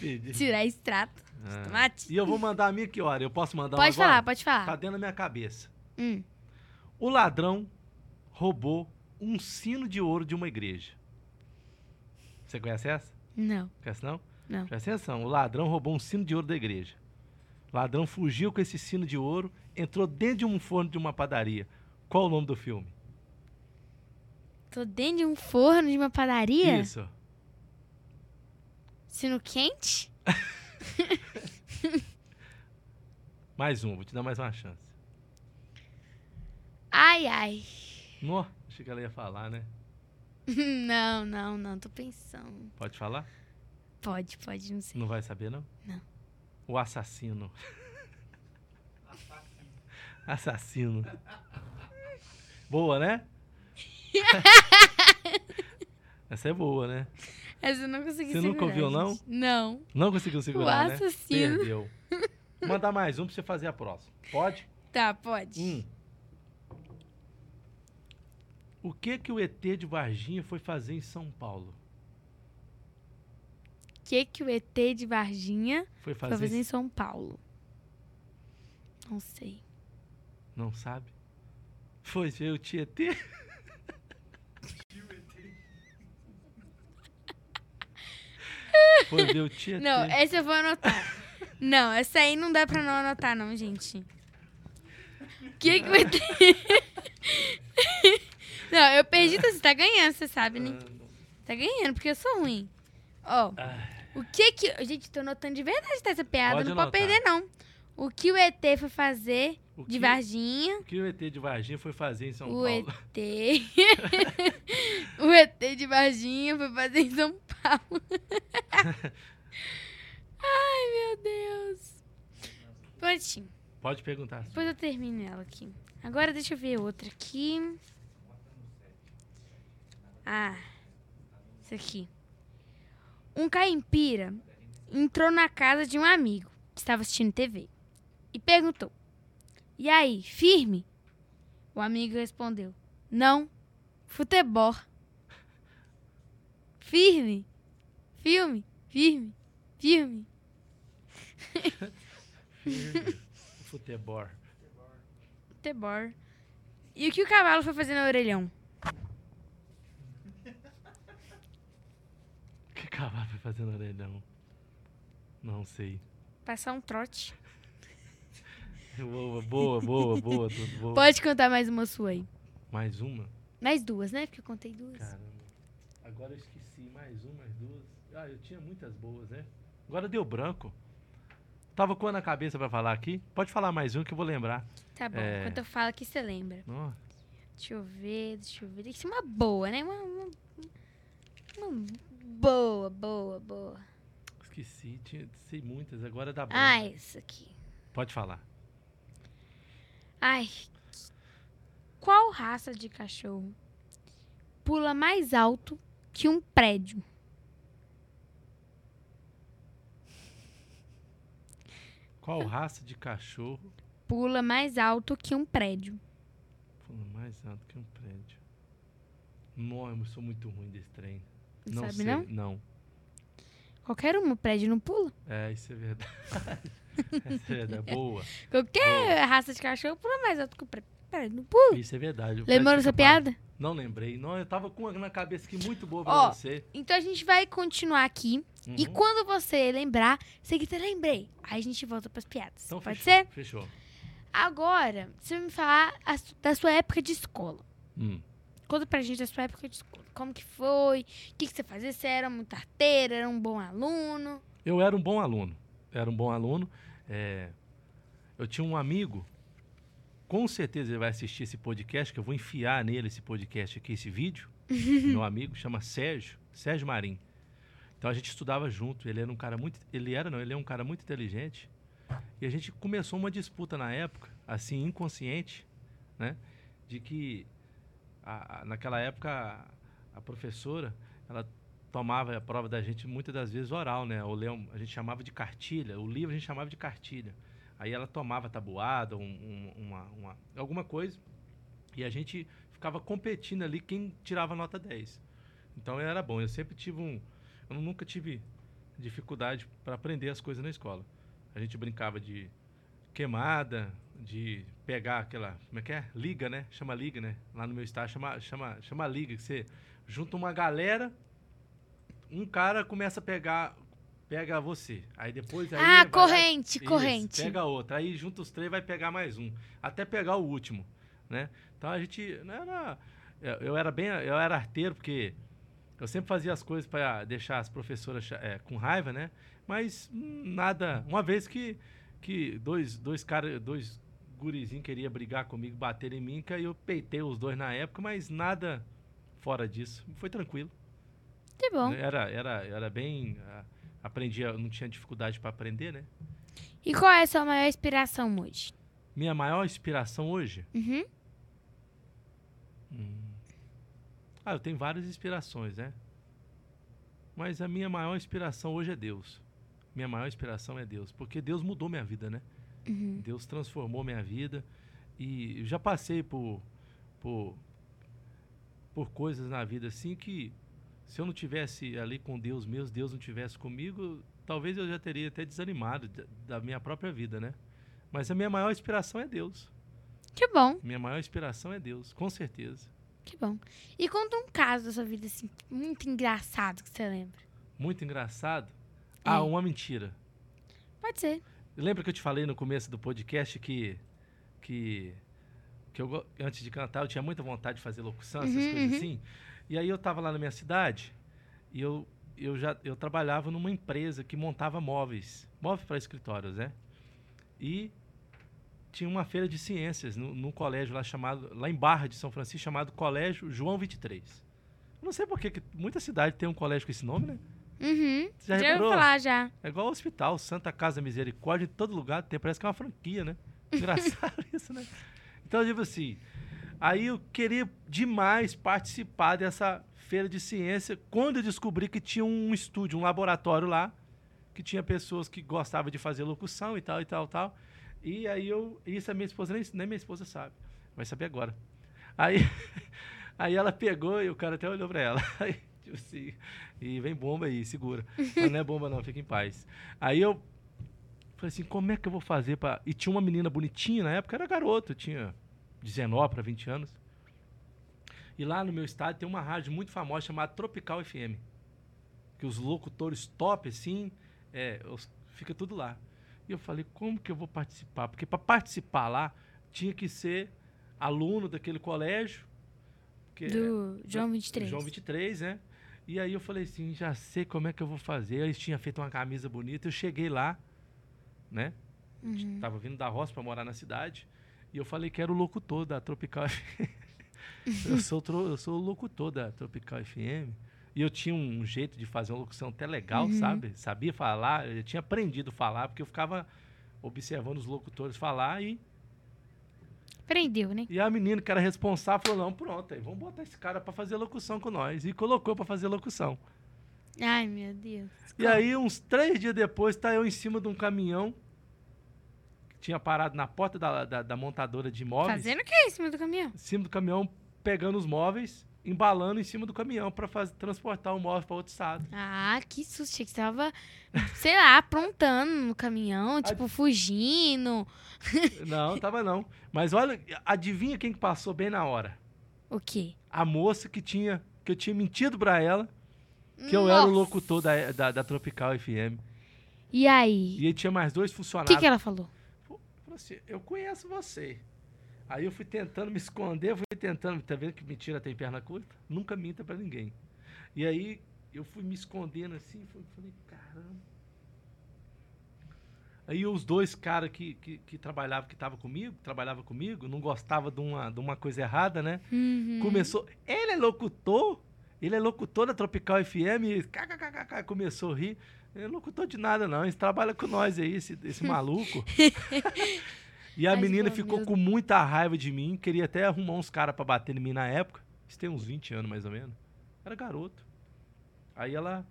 Perdi. Tirar extrato. (laughs) Ah. Tomate. E eu vou mandar a minha que hora? Eu posso mandar uma Pode falar, pode falar. Tá dentro da minha cabeça. Hum. O ladrão roubou um sino de ouro de uma igreja. Você conhece essa? Não. Conhece não? Não. Presta atenção. O ladrão roubou um sino de ouro da igreja. O ladrão fugiu com esse sino de ouro, entrou dentro de um forno de uma padaria. Qual o nome do filme? Tô dentro de um forno de uma padaria? Isso. Sino quente? (laughs) (laughs) Mais um, vou te dar mais uma chance. Ai, ai. Nó, achei que ela ia falar, né? (laughs) Não, não, não. Tô pensando. Pode falar? Pode, pode, não sei. Não vai saber, não? Não. O assassino. assassino. Boa, né? (laughs) Essa é boa, né? Essa eu não consegui Você nunca segurar, ouviu, não? Não. Não conseguiu segurar, né? assassino. Perdeu. Vou mandar mais um pra você fazer a próxima. Pode? Tá, pode. Um. O que que o ET de Varginha foi fazer em São Paulo? O que, que o ET de Varginha Foi foi fazer... fazer em São Paulo? Não sei. Não sabe? Foi ver o Tietê? (laughs) Não, essa eu vou anotar. não, essa aí não dá pra não anotar, não, gente. O que, que o ET. não, eu perdi, então você tá ganhando, você sabe, né? Tá ganhando, porque eu sou ruim. Ó, o que que. Gente, tô anotando de verdade tá, essa piada, Pode não pode anotar. perder, não. O que o ET foi fazer O de que- Varginha? O que o ET de Varginha foi fazer em São O Paulo? ET. (laughs) o ET de Varginha foi fazer em São Paulo. (laughs) Ai, meu Deus. Prontinho. Pode perguntar. Depois eu termino ela aqui. Agora deixa eu ver outra aqui. Ah, isso aqui. Um caipira entrou na casa de um amigo que estava assistindo TV e perguntou: E aí, firme? O amigo respondeu: Não, futebol. Firme, filme, firme, firme. (laughs) Futebol. Futebol. E o que o cavalo foi fazer no orelhão? O que cavalo vai fazer no orelhão? Não sei. Passar um trote. Boa, boa, boa, boa. Dudu, boa. Pode contar mais uma sua aí. Mais uma? Mais duas, né? Porque eu contei duas. Caramba. Agora eu esqueci. Mais uma, mais duas. Ah, eu tinha muitas boas, né? Agora deu branco. Tava com a na cabeça pra falar aqui. Pode falar mais um que eu vou lembrar. Tá bom. É. Enquanto eu falo aqui, você lembra. Ó, Deixa eu ver, deixa eu ver. Tem que ser uma boa, né? Uma, uma, uma boa, boa, boa. esqueci. Tinha, sei muitas. Agora dá branco. Ah, essa aqui. Pode falar. Ai. Qual raça de cachorro pula mais alto que um prédio? Qual raça de cachorro Pula mais alto que um prédio. pula mais alto que um prédio? Não, eu sou muito ruim desse trem. Não sabe, sei. não? Não. Qualquer um prédio não pula. É, isso é verdade. (laughs) Essa (laughs) é verdade. Boa. Qualquer raça de cachorro pula mais alto que prédio. Prédio não pula. Isso é verdade. O Lembrou dessa piada? Não lembrei. Não, eu tava com uma na cabeça aqui muito boa pra Ó, você. Então a gente vai continuar aqui. E Uhum. quando você lembrar, você grita, lembrei. Aí a gente volta pras piadas. Então, Pode fechou, ser? Fechou. Agora, você vai me falar a da sua época de escola. Hum. Conta pra gente da sua época de escola. Como que foi? O que, que você fazia? Você era muito arteiro? Era um bom aluno? Eu era um bom aluno. Era um bom aluno. É, Eu tinha um amigo. Com certeza ele vai assistir esse podcast, que eu vou enfiar nele esse podcast aqui, esse vídeo. (laughs) meu amigo chama Sérgio, Sérgio Marim. Então a gente estudava junto. Ele era um cara muito, ele era não, ele é um cara muito inteligente. E a gente começou uma disputa na época, assim inconsciente, né, de que a- a- naquela época a, a professora, ela tomava a prova da gente muitas das vezes oral, né? O leão a gente chamava de cartilha, o livro a gente chamava de cartilha. Aí ela tomava tabuada, um- um- uma, uma- alguma coisa, e a gente ficava competindo ali quem tirava nota 10. Então era bom. Eu sempre tive um. Eu nunca tive dificuldade para aprender as coisas na escola. A gente brincava de queimada, de pegar aquela. Como é que é? Liga, né? Chama liga, né? Lá no meu estágio chama, chama, chama liga, que você junta uma galera, um cara começa a pegar. Pega você. Aí depois. Aí ah, vai lá- corrente, isso, corrente. Pega outra. Aí junta os três vai pegar mais um. Até pegar o último, né? Então a gente não era eu era bem eu era arteiro porque eu sempre fazia as coisas para deixar as professoras é, com raiva, né? Mas nada, uma vez que que dois dois caras, dois gurizinhos queria brigar comigo, bater em mim, que aí eu peitei os dois na época, mas nada fora disso. Foi tranquilo. Que bom. Era era era bem ah, aprendia, não tinha dificuldade para aprender, né? E qual é a sua maior inspiração hoje? Minha maior inspiração hoje Uhum. Ah, eu tenho várias inspirações, né? Mas a minha maior inspiração hoje é Deus. Minha maior inspiração é Deus, porque Deus mudou minha vida, né? Uhum. Deus transformou minha vida e eu já passei por por por coisas na vida assim que se eu não tivesse ali com Deus mesmo, Deus não tivesse comigo, talvez eu já teria até desanimado da, minha própria vida, né? Mas a minha maior inspiração é Deus. Que bom, Minha maior inspiração é Deus, com certeza. que bom. E conta um caso da sua vida, assim, muito engraçado que você lembra. Muito engraçado. É. Ah, uma mentira. Pode ser. Lembra que eu te falei no começo do podcast que que que eu antes de cantar eu tinha muita vontade de fazer locução, essas Uhum, coisas uhum. assim. E aí eu tava lá na minha cidade e eu eu já eu trabalhava numa empresa que montava móveis, móveis para escritórios, né? E tinha uma feira de ciências no, num colégio lá chamado lá em Barra de São Francisco chamado Colégio João 23. Eu não sei por que muita cidade tem um colégio com esse nome, né? Uhum. Você já Já ouviu falar já. É igual o hospital, Santa Casa Misericórdia, em todo lugar tem, parece que é uma franquia, né? (laughs) Engraçado isso, né? Então, tipo assim, aí eu queria demais participar dessa feira de ciência quando eu descobri que tinha um estúdio, um laboratório lá, que tinha pessoas que gostavam de fazer locução e tal, e tal, tal. E aí eu, isso a minha esposa, nem, nem minha esposa sabe, vai saber agora. Aí, (laughs) aí ela pegou e o cara até olhou pra ela. (laughs) Aí, tipo assim, e vem bomba aí, segura. Mas não é bomba não, fica em paz. Aí eu falei assim, como é que eu vou fazer pra... E tinha uma menina bonitinha, na época era garoto, tinha 19 para 20 anos. E lá no meu estado tem uma rádio muito famosa chamada Tropical FM. Que os locutores top, assim, é, os- fica tudo lá. E eu falei, como que eu vou participar? Porque para participar lá, tinha que ser aluno daquele colégio. que Do é- João 23. João 23, né? E aí eu falei assim, já sei como é que eu vou fazer. Eles tinham feito uma camisa bonita, eu cheguei lá, né? Uhum. Tava vindo da roça para morar na cidade. E eu falei que era o locutor da Tropical FM. (laughs) eu, sou, eu sou o locutor da Tropical FM. E eu tinha um jeito de fazer uma locução até legal, Uhum. sabe? Sabia falar, eu tinha aprendido a falar, porque eu ficava observando os locutores falar e, Prendeu, né? e a menina que era responsável falou: não, pronto, aí, vamos botar esse cara para fazer locução com nós. E colocou para fazer locução. Ai, meu Deus. E aí, uns três dias depois, tá eu em cima de um caminhão tinha parado na porta da, da, da montadora de imóveis. Fazendo o que em cima do caminhão? em cima do caminhão, pegando os móveis, embalando em cima do caminhão para transportar o móvel para outro estado. Ah, que susto. Achei que você tava, sei lá, aprontando no caminhão, tipo, fugindo. (laughs) não, tava não. Mas olha, adivinha quem que passou bem na hora? O quê? A moça que tinha que eu tinha mentido para ela que eu era o Nossa. locutor da, da, da Tropical FM. E aí? E aí tinha mais dois O funcionários. que, que ela falou? Assim, eu conheço você. Aí eu fui tentando me esconder, fui tentando, tá vendo que mentira tem perna curta? Nunca minta pra ninguém. E aí eu fui me escondendo assim, fui- falei, caramba. Aí os dois caras que, que, que trabalhavam, que estavam comigo, trabalhava comigo, não gostava de uma, de uma coisa errada, né? Uhum. Começou, ele é locutor? Ele é locutor da Tropical FM? E kkkk, começou a rir. Ele é locutor de nada, não. Ele trabalha com nós aí, esse, esse (laughs) maluco. (laughs) e a Mas, menina ficou com muita raiva de mim. Queria até arrumar uns caras pra bater em mim na época. Isso tem uns 20 anos, mais ou menos. Era garoto. Aí ela...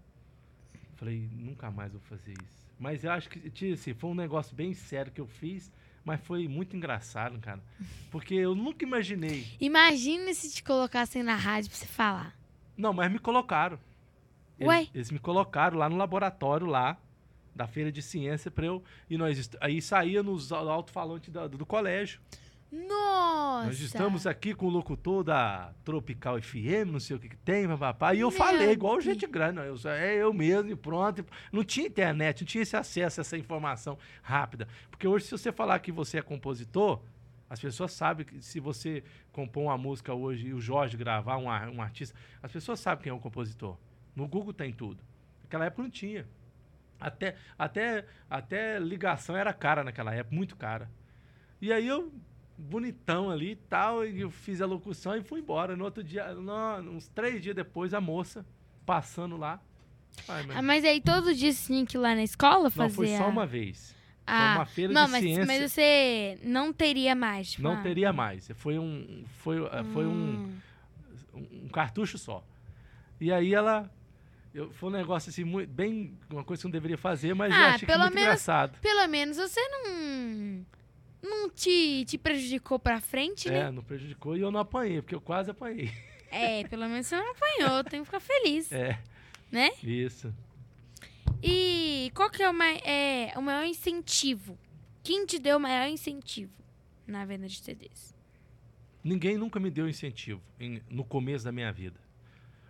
Falei, nunca mais vou fazer isso. Mas eu acho que, assim, foi um negócio bem sério que eu fiz. Mas foi muito engraçado, cara. Porque eu nunca imaginei... Imagina se te colocassem na rádio pra você falar. Não, mas me colocaram. Eles, Ué? eles me colocaram lá no laboratório lá da feira de ciência para eu e nós aí saía nos al- alto-falante da- do, colégio. Nossa! Nós estamos aqui com o locutor da Tropical FM, não sei o que, que tem, papá. E eu Meu falei igual gente grande, não, eu, é eu mesmo e pronto. Não tinha internet, não tinha esse acesso a essa informação rápida. Porque hoje se você falar que você é compositor, as pessoas sabem que se você compor uma música hoje e o Jorge gravar um, um artista, as pessoas sabem quem é o compositor. No Google tem tudo. Naquela época não tinha. Até, até, até ligação era cara naquela época, muito cara. E aí eu, bonitão ali e tal, e eu fiz a locução e fui embora. No outro dia, no- uns três dias depois, a moça passando lá. Ai, mas- Ah, mas aí todo dia você tinha que ir lá na escola fazer não, foi só a- uma vez. Ah, uma feira não, de mas, ciência. mas você não teria mais. tipo, Não ah, teria mais. Foi um, foi, foi um, hum. um, um cartucho só. E aí ela. Eu- foi um negócio assim, muito, bem. Uma coisa que eu não deveria fazer, mas eu Ah, achei que pelo muito menos- engraçado. Pelo menos você não. Não te, te prejudicou pra frente, É, né? não prejudicou e eu não apanhei, porque eu quase apanhei. É, pelo menos você não apanhou. Tenho que ficar feliz, É, né? isso. E qual que é o, mai- é o maior incentivo? Quem te deu o maior incentivo na venda de CDs? Ninguém nunca me deu incentivo em- no começo da minha vida.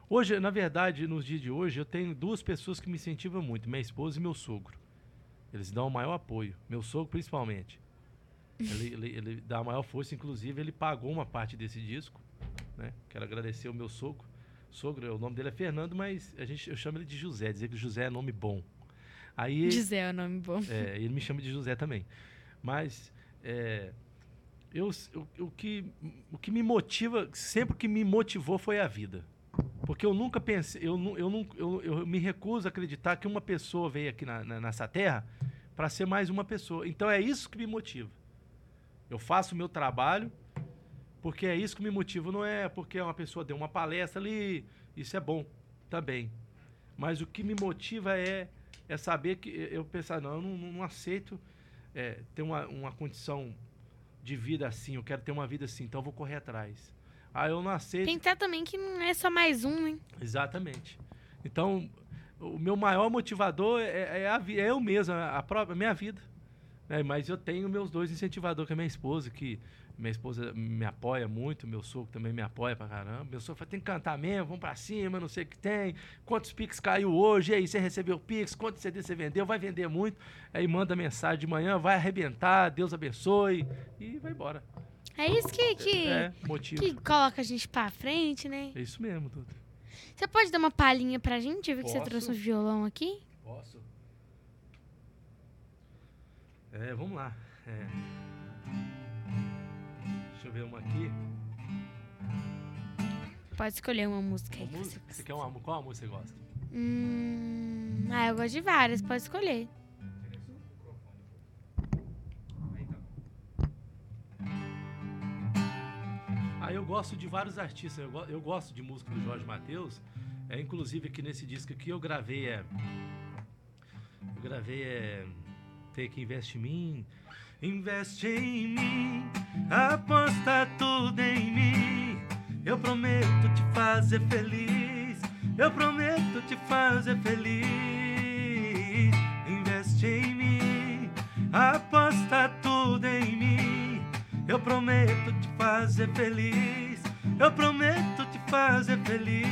Hoje, na verdade, nos dias de hoje, eu tenho duas pessoas que me incentivam muito: minha esposa e meu sogro. Eles dão o maior apoio. Meu sogro, principalmente. Ele, ele- ele dá a maior força, inclusive, ele pagou uma parte desse disco. Né? Quero agradecer o meu sogro. Sogro, o nome dele é Fernando, mas a gente, eu chamo ele de José, dizer que José é nome bom. Aí, José é o nome bom. é, ele me chama de José também. Mas é, eu, eu- o, que, o que me motiva, sempre que me motivou foi a vida. Porque eu nunca pensei, eu, eu, eu, eu me recuso a acreditar que uma pessoa veio aqui na, na- nessa terra para ser mais uma pessoa. Então é isso que me motiva. Eu faço o meu trabalho porque é isso que me motiva. Não é porque uma pessoa deu uma palestra ali, isso é bom também. Mas o que me motiva é, é saber que eu pensar, não, eu não, não aceito é, ter uma, uma condição de vida assim, eu quero ter uma vida assim, então eu vou correr atrás. Ah, eu não aceito. Pensar também que não é só mais um, né? Exatamente. Então, o meu maior motivador é, é, a, é eu mesmo, a, própria, a minha vida. né? Mas eu tenho meus dois incentivadores, que é minha esposa, que minha esposa me apoia muito, meu sogro também me apoia pra caramba. Meu sogro fala, tem que cantar mesmo, vamos pra cima, não sei o que tem. Quantos Pix caiu hoje? E aí, você recebeu Pix? Quantos CD você vendeu? Vai vender muito? Aí manda mensagem de manhã, vai arrebentar, Deus abençoe. E vai embora. É isso que, que, É, motivo. que coloca a gente pra frente, né? É isso mesmo, Duda. Você pode dar uma palhinha pra gente? Eu vi que você Posso. trouxe um violão aqui. Posso? É, vamos lá. É. Deixa eu ver uma aqui. Pode escolher uma música aí. Uma que música? você Você quer uma, qual música você gosta? Hum, ah, eu gosto de várias, pode escolher. Ah, eu gosto de vários artistas. Eu, eu gosto de música do Jorge Mateus. É, inclusive aqui nesse disco aqui eu gravei é. Eu gravei é. Tem que investe em mim. Investe em mim. Aposta tudo em mim. Eu prometo te fazer feliz. Eu prometo te fazer feliz. Investe em mim. Aposta tudo. Eu prometo te fazer feliz. Eu prometo te fazer feliz.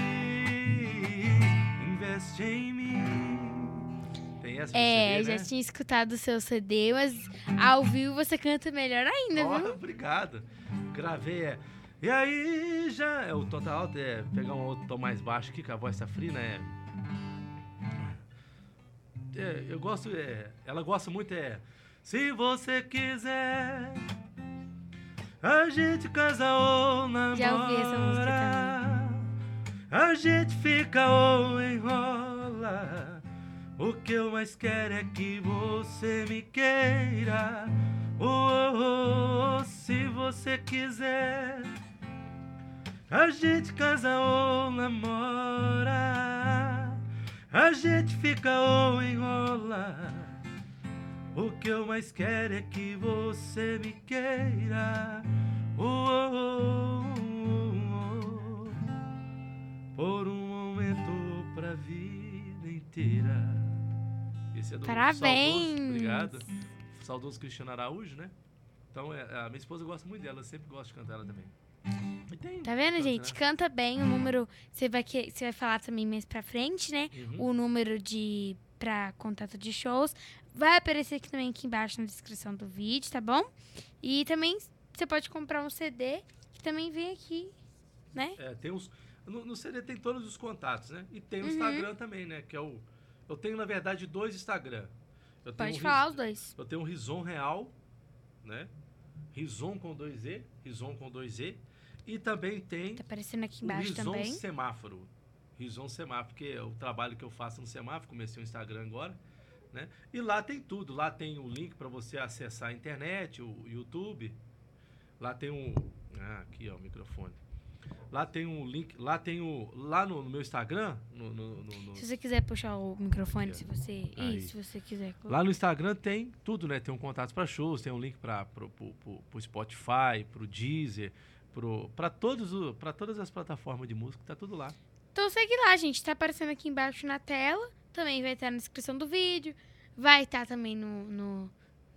Investe em mim. Tem essa É, você ver, já né? tinha escutado o seu CD, mas ao vivo você canta melhor ainda, Ó, viu? obrigado. Gravei, é. E aí já. É, o tá alto, é. Pegar um outro tom mais baixo aqui, que a voz tá fria, né? É, eu gosto, é. Ela gosta muito, é. Se você quiser. A gente casa ou namora. Já ouvi essa música A gente fica ou enrola. O que eu mais quero é que você me queira. Oh, oh, oh, se você quiser, a gente casa ou namora. A gente fica ou enrola. O que eu mais quero é que você me queira. Oh, oh, oh, oh, por um momento pra vida inteira. Esse é do Parabéns! saudoso- obrigado. Saudoso Cristiano Araújo, né? Então, é, a minha esposa gosta muito dela, eu sempre gosto de cantar ela também. Tem- Tá vendo, Canta, gente? né? Canta bem o número. Você vai, que, você vai falar também mais pra frente, né? Uhum. O número de. pra contato de shows. Vai aparecer aqui também aqui embaixo na descrição do vídeo, tá bom? E também você pode comprar um CD que também vem aqui, né? É, tem uns. No, no CD tem todos os contatos, né? E tem o Uhum. Instagram também, né? Que é o. Eu tenho, na verdade, dois Instagram. Eu Pode um falar os dois. Eu tenho um Rison Real, né? Rison com dois E, Rison com dois E. E também tem Tá aparecendo aqui o embaixo Rison também. Semáforo. Rison Semáforo, porque é o trabalho que eu faço no semáforo, comecei o Instagram agora, né? E lá tem tudo, lá tem o link para você acessar a internet, o YouTube. Lá tem um, ah, aqui ó, o microfone. Lá tem um link, lá tem o lá no, no meu Instagram, no, no- no- Se você quiser puxar o microfone, se você. Aí. Isso, se você quiser. Lá no Instagram tem tudo, né? Tem um contato para shows, tem um link para pro Spotify, Deezer, para todos para todas as plataformas de música, tá tudo lá. Então segue lá, gente. Tá aparecendo aqui embaixo na tela. Também vai estar na descrição do vídeo. Vai estar também no, no,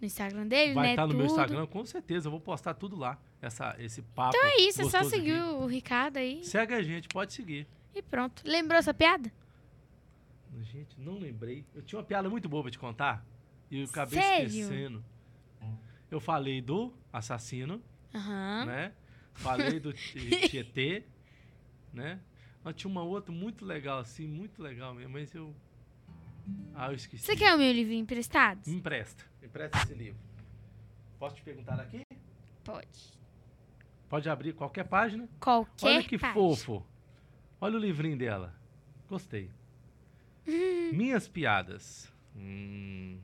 no Instagram dele, Vai né? estar no meu Tudo. Instagram, com certeza, eu vou postar tudo lá. Essa esse papo. Então é isso, é só seguir aqui. o Ricardo aí. Segue a gente, pode seguir. E pronto. Lembrou essa piada? Gente, não lembrei. Eu tinha uma piada muito boa pra te contar e eu acabei Sério? esquecendo. Eu falei do assassino, Aham. né? Falei do Ti- (laughs) Tietê, né? Mas tinha uma outra muito legal, assim, muito legal mesmo, mas eu. Ah, eu esqueci. Você quer o meu livrinho emprestado? Me empresta. Me empresta esse livro. Posso te perguntar aqui? Pode. Pode abrir qualquer página. Qualquer Olha que página. fofo. Olha o livrinho dela. Gostei. Minhas piadas. Hum.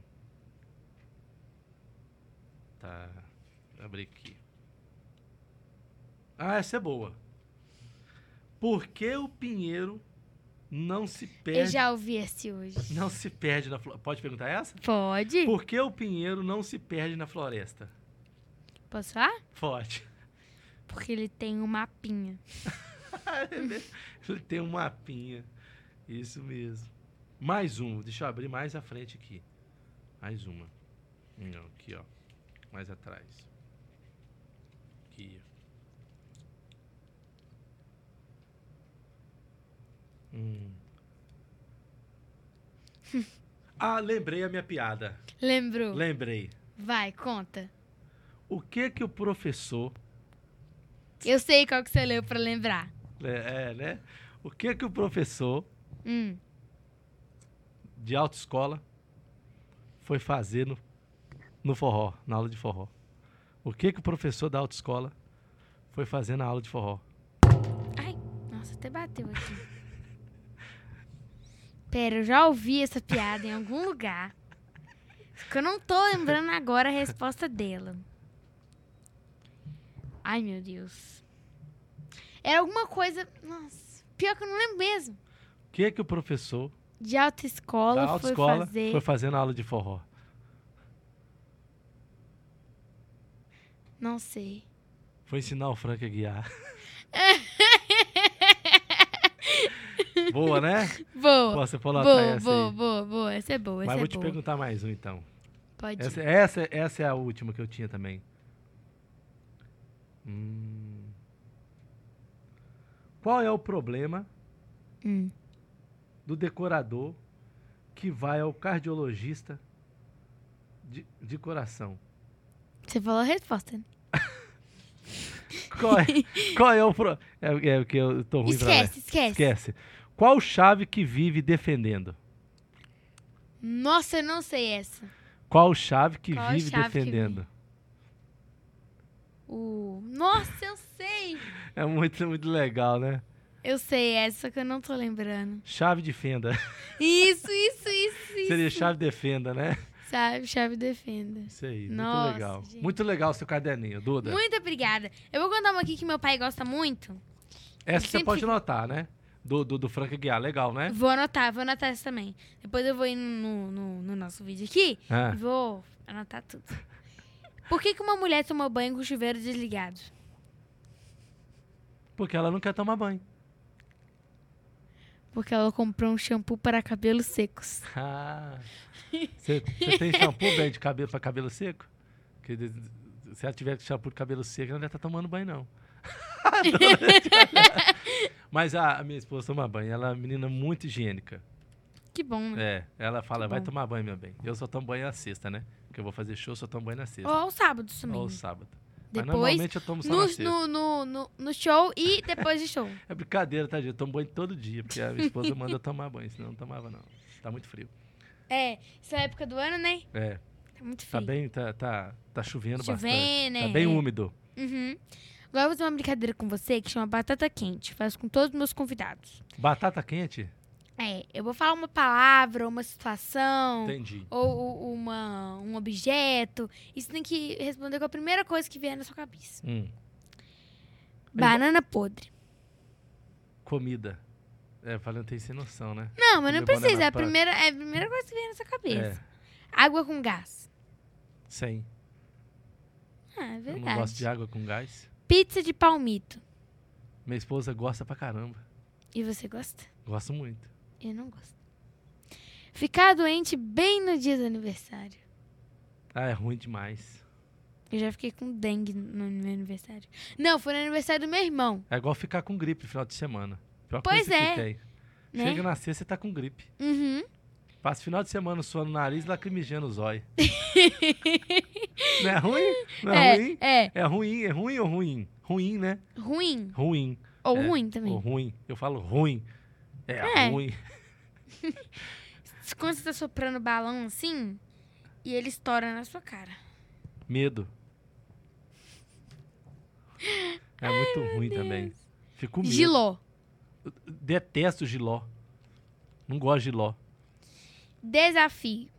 Tá. Abri aqui. Ah, essa é boa. Por que o pinheiro não se Eu perde? já ouvi esse hoje. Não se perde na floresta. Pode perguntar essa? Pode? Por que o pinheiro não se perde na floresta? Posso falar? Pode. Porque ele tem um mapinha. (laughs) Ele tem um mapinha. Isso mesmo. Mais um. Deixa eu abrir mais à frente aqui. Mais uma. Não, aqui, ó. Mais atrás. Aqui. Hum. ah, lembrei a minha piada. Lembrou? Lembrei. Vai, conta. O que que o professor Eu sei qual que você leu pra lembrar. É, é, né? O que que o professor Hum. de autoescola foi fazer no, no forró, na aula de forró? O que que o professor da autoescola foi fazer na aula de forró? Ai, nossa, até bateu aqui. Pera, eu já ouvi essa piada em algum lugar. Só que eu não tô lembrando agora a resposta dela. Ai, meu Deus. Era alguma coisa. Nossa, pior que eu não lembro mesmo. O que que o professor De autoescola da foi autoescola fazer. foi fazer na aula de forró? Não sei. Foi ensinar o Frank a guiar. (laughs) boa, né? (laughs) Boa. Pô, você falou Boa, essa boa, aí. boa, boa. Essa é boa, essa Mas é vou te boa. perguntar mais um então. Pode Essa, ir. essa, essa é a última que eu tinha também. Hum. Qual é o problema Hum. do decorador que vai ao cardiologista de, de coração? Você falou a resposta, né? (laughs) Qual é, qual é o pro... É, é o que eu tô ruim pra ler. Esquece, esquece. Qual chave que vive defendendo? Nossa, eu não sei essa. Qual chave que Qual vive chave que defendendo? O... Nossa, eu sei. (laughs) É muito, muito legal, né? Eu sei essa, só que eu não tô lembrando. Chave de fenda. (laughs) Isso, isso, isso, isso. Seria chave defenda, né? Sabe, chave defenda. Isso aí, Nossa, muito legal. gente. Muito legal o seu caderninho, Duda. Muito obrigada. Eu vou contar uma aqui que meu pai gosta muito. Essa você pode fica- anotar, né? Do, do, do Frank Guiar, legal, né? Vou anotar, vou anotar essa também. Depois eu vou ir no, no, no nosso vídeo aqui Ah. e vou anotar tudo. Por que, que uma mulher toma banho com o chuveiro desligado? Porque ela não quer tomar banho. Porque ela comprou um shampoo para cabelos secos. Ah. Você tem shampoo bem de cabelo para cabelo seco? Porque se ela tiver shampoo de cabelo seco, ela não deve estar tomando banho, não. (laughs) Mas a, a minha esposa toma banho. Ela é uma menina muito higiênica. Que bom, né? É, ela fala, Que vai bom. tomar banho, meu bem. Eu só tomo banho na sexta, né? Porque eu vou fazer show, só tomo banho na sexta. Ou aos sábados também. Ou né? sábado. Mas Depois, normalmente eu tomo só no, no, no, no, no show e depois de show. (laughs) É brincadeira, tá, gente? Eu tomo banho todo dia, porque a minha esposa manda eu tomar banho, senão eu não tomava, não. Tá muito frio. É, essa é a época do ano, né? É, Tá muito tá frio. bem, tá, tá, tá chovendo, bastante. Chovendo, Tá é, bem é. úmido. Uhum. Agora eu vou fazer uma brincadeira com você que chama batata quente. Faço com todos os meus convidados. Batata quente? É, eu vou falar uma palavra, uma situação, Entendi. ou, uma, um objeto. E você tem que responder com a primeira coisa que vier na sua cabeça. Hum, Banana podre. comida. É, falando tem sem noção, né? Não, mas não Comer precisa. É a, primeira, é a primeira coisa que vier na sua cabeça. É, Água com gás. sem. Ah, é Eu verdade. não gosto de água com gás. Pizza de palmito. Minha esposa gosta pra caramba. E você gosta? Gosto muito. Eu não gosto. Ficar doente bem no dia do aniversário. Ah, é ruim demais. Eu já fiquei com dengue no meu aniversário. Não, foi no aniversário do meu irmão, É igual ficar com gripe no final de semana. Pior Pois é, né? Chega na sexta e tá com gripe. Uhum. Passa o final de semana suando o nariz e lacrimejando os (laughs) olhos. não é ruim? Não é, ruim? É, é. É ruim, é ruim ou ruim? Ruim, né? Ruim. Ruim. Ou É, ruim também. Ou ruim. Eu falo ruim. É, É. ruim. (laughs) Quando você tá soprando balão assim, e ele estoura na sua cara. Medo. É muito ruim também. Fico medo. Giló. Detesto giló. Não gosto de giló. Desafio.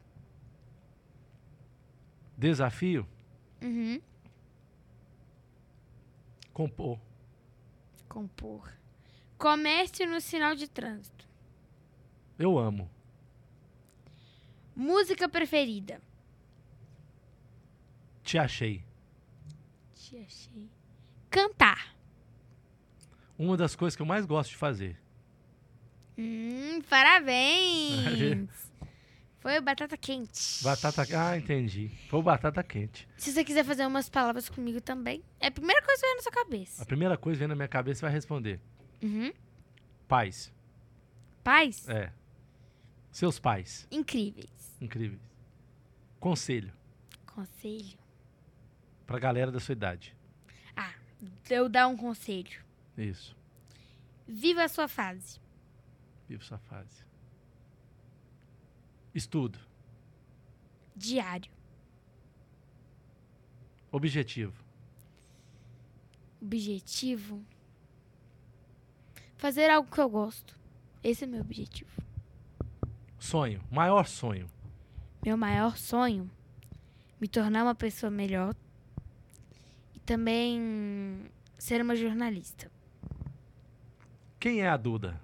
Desafio? Uhum. Compor. Compor. Comércio no sinal de trânsito. Eu amo. Música preferida. Te achei. Te achei. Cantar. Uma das coisas que eu mais gosto de fazer. Hum, parabéns! (laughs) Foi batata quente. Batata. Ah, entendi. Foi batata quente. Se você quiser fazer umas palavras comigo também, é a primeira coisa que vem na sua cabeça. A primeira coisa que vem na minha cabeça você vai responder. Uhum. Pais. Pais? É. Seus pais. Incríveis. Incríveis. Conselho. Conselho. Pra galera da sua idade. Ah, eu dar um conselho. Isso. Viva a sua fase. Viva sua fase. Estudo. Diário. Objetivo. Objetivo. Fazer algo que eu gosto. Esse é meu objetivo. Sonho. Maior sonho. Meu maior sonho. Me tornar uma pessoa melhor. E também ser uma jornalista. Quem é a Duda?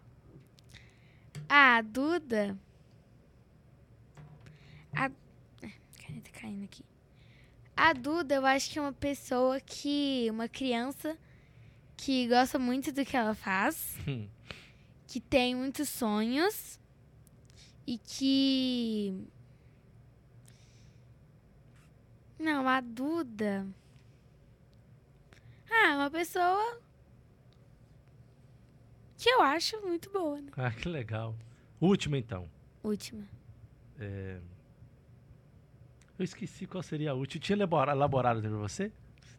A Duda. A. É, Caneta caindo aqui. A Duda, eu acho que é uma pessoa que. Uma criança que gosta muito do que ela faz, Hum. que tem muitos sonhos e que. Não, a Duda. Ah, é uma pessoa que eu acho muito boa, né? Ah, que legal. Última, então. Última. Eu esqueci qual seria a última. Tinha elabora- elaborado pra você?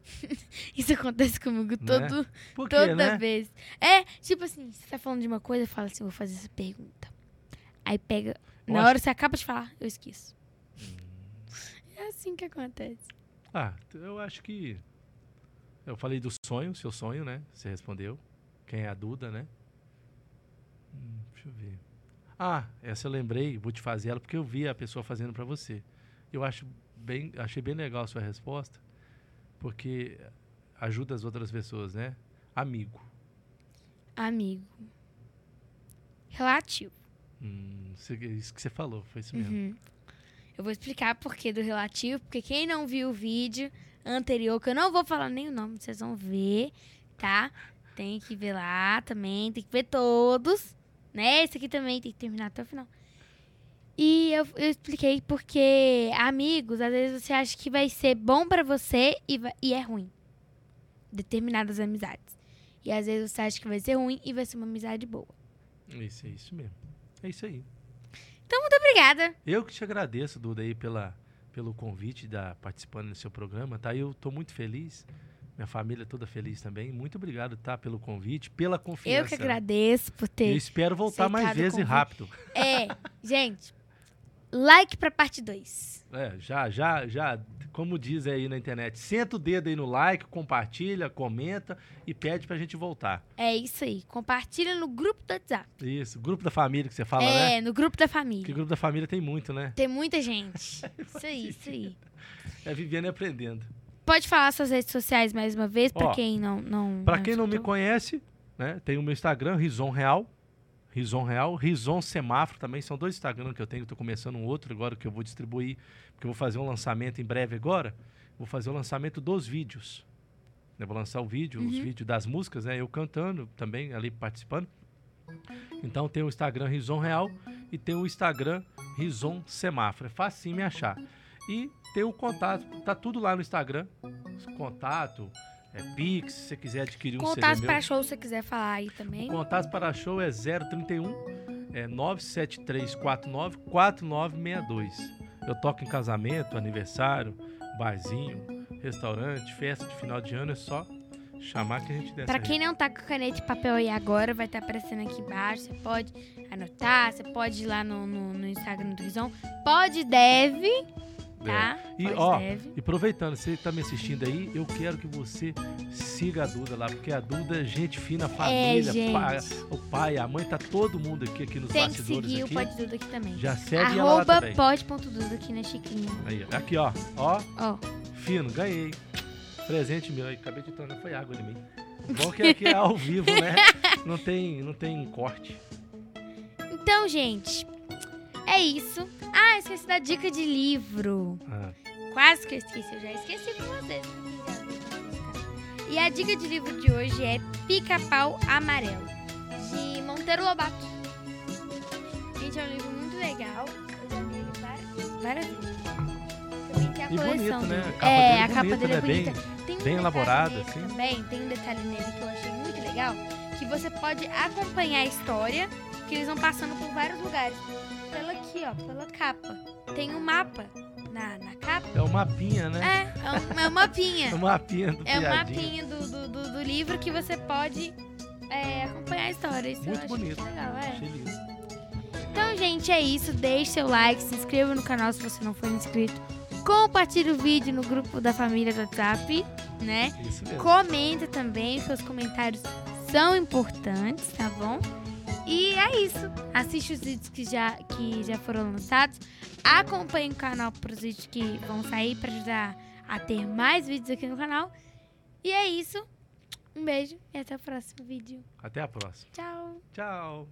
(laughs) Isso acontece comigo todo, Por quê, toda né? vez. É, tipo assim, você tá falando de uma coisa, fala assim, vou fazer essa pergunta. Aí pega, Eu na acho- hora você acaba de falar, eu esqueço. Hum. É assim que acontece. Ah, eu acho que. Eu falei do sonho, seu sonho, né? Você respondeu. Quem é a Duda, né? Hum, deixa eu ver. Ah, essa eu lembrei, vou te fazer ela porque eu vi a pessoa fazendo pra você. Eu acho bem, achei bem legal a sua resposta, porque ajuda as outras pessoas, né? Amigo. Amigo. Relativo. Hum, isso isso que você falou, foi isso mesmo. Uhum. Eu vou explicar por que do relativo, porque quem não viu o vídeo anterior, que eu não vou falar nem o nome, vocês vão ver, tá? Tem que ver lá também, tem que ver todos, né? Esse aqui também tem que terminar até o final. E eu, eu expliquei porque amigos, às vezes você acha que vai ser bom pra você e, vai- e é ruim. Determinadas amizades. E às vezes você acha que vai ser ruim e vai ser uma amizade boa. Isso, é isso mesmo. É isso aí. Muito obrigada. Eu que te agradeço, Duda, aí pela, pelo convite da participando do seu programa, tá? Eu tô muito feliz. Minha família toda feliz também. Muito obrigado, tá? Pelo convite, pela confiança. Eu que agradeço por Eu ter espero voltar mais vezes e rápido. É, (laughs) gente, like pra parte 2. É, já, já, já, como diz aí na internet, senta o dedo aí no like, compartilha, comenta e pede pra gente voltar. É isso aí. Compartilha no grupo do WhatsApp. Isso, grupo da família que você fala, é, né? no grupo da família. grupo da família tem muito, né? Tem muita gente. (laughs) Isso aí, isso aí. É vivendo e aprendendo. Pode falar suas redes sociais mais uma vez, pra Ó, quem não. não Pra quem não me escutou? conhece, né, tem o meu Instagram, Rison Real. Rison Real, Rison Semáforo também. São dois Instagrams que eu tenho. Estou começando um outro agora que eu vou distribuir, porque eu vou fazer um lançamento em breve agora. Vou fazer o lançamento dos vídeos. Eu vou lançar o vídeo, os Uhum. vídeos das músicas, né? Eu cantando também, ali participando. Então tem o Instagram Rison Real e tem o Instagram Rison Semáforo. É facinho me achar. E tem o contato, tá tudo lá no Instagram. Contato, é Pix, se você quiser adquirir um Contato CD para meu. show se você quiser falar aí também. O contato para show é 031 é 97349 4962. Eu toco em casamento, aniversário, barzinho, restaurante, festa de final de ano, é só chamar que a gente desce. Aí. quem não tá com caneta e papel aí agora, vai estar aparecendo aqui embaixo. Você pode anotar, você pode ir lá no, no, no Instagram do Rison. Pode, deve, tá? E, Pode, ó, deve. E aproveitando, você tá me assistindo aí, eu quero que você siga a Duda lá, porque a Duda é gente fina, família, É, pai- o pai, a mãe, tá todo mundo aqui, aqui nos Tem que bastidores seguir aqui. o Pode Duda aqui também. Já segue ela lá Arroba também. pod.duda aqui na Chiquinha. Aí, aqui, ó, ó, Ó, fino, ganhei. Presente meu aí, acabei de tornar, foi água de mim. Bom que aqui é ao vivo, né? (laughs) Não tem, não tem corte. Então, gente, é isso. Ah, esqueci da dica de livro. Ah, Quase que eu esqueci, eu já esqueci com vocês. E a dica de livro de hoje é Pica-Pau Amarelo, de Monteiro Lobato. Gente, é um livro muito legal. Eu já li ele várias, várias vezes. Também tem a E coleção bonito, né? A é, a é capa bonita, dele é né? Bem- bonita. Tem um bem elaborada, assim. Também tem um detalhe nele que eu achei muito legal, que você pode acompanhar a história, que eles vão passando por vários lugares. Pela aqui, ó, pela capa. Tem um mapa na, na capa. é o mapinha, né? É, é um, é um mapinha. (laughs) É o mapinha do É um piadinha. mapinha do, do, do, do livro que você pode é, acompanhar a história. Isso Muito bonito. muito legal, é. Então, gente, é isso. Deixe seu like, se inscreva no canal se você não for inscrito. Compartilhe o vídeo no grupo da família do WhatsApp, né? Isso mesmo. Comenta também, seus comentários são importantes, tá bom? E é isso. Assiste os vídeos que já, que já foram lançados. Acompanhe o canal para os vídeos que vão sair para ajudar a ter mais vídeos aqui no canal. E é isso. Um beijo e até o próximo vídeo. Até a próxima. Tchau. Tchau.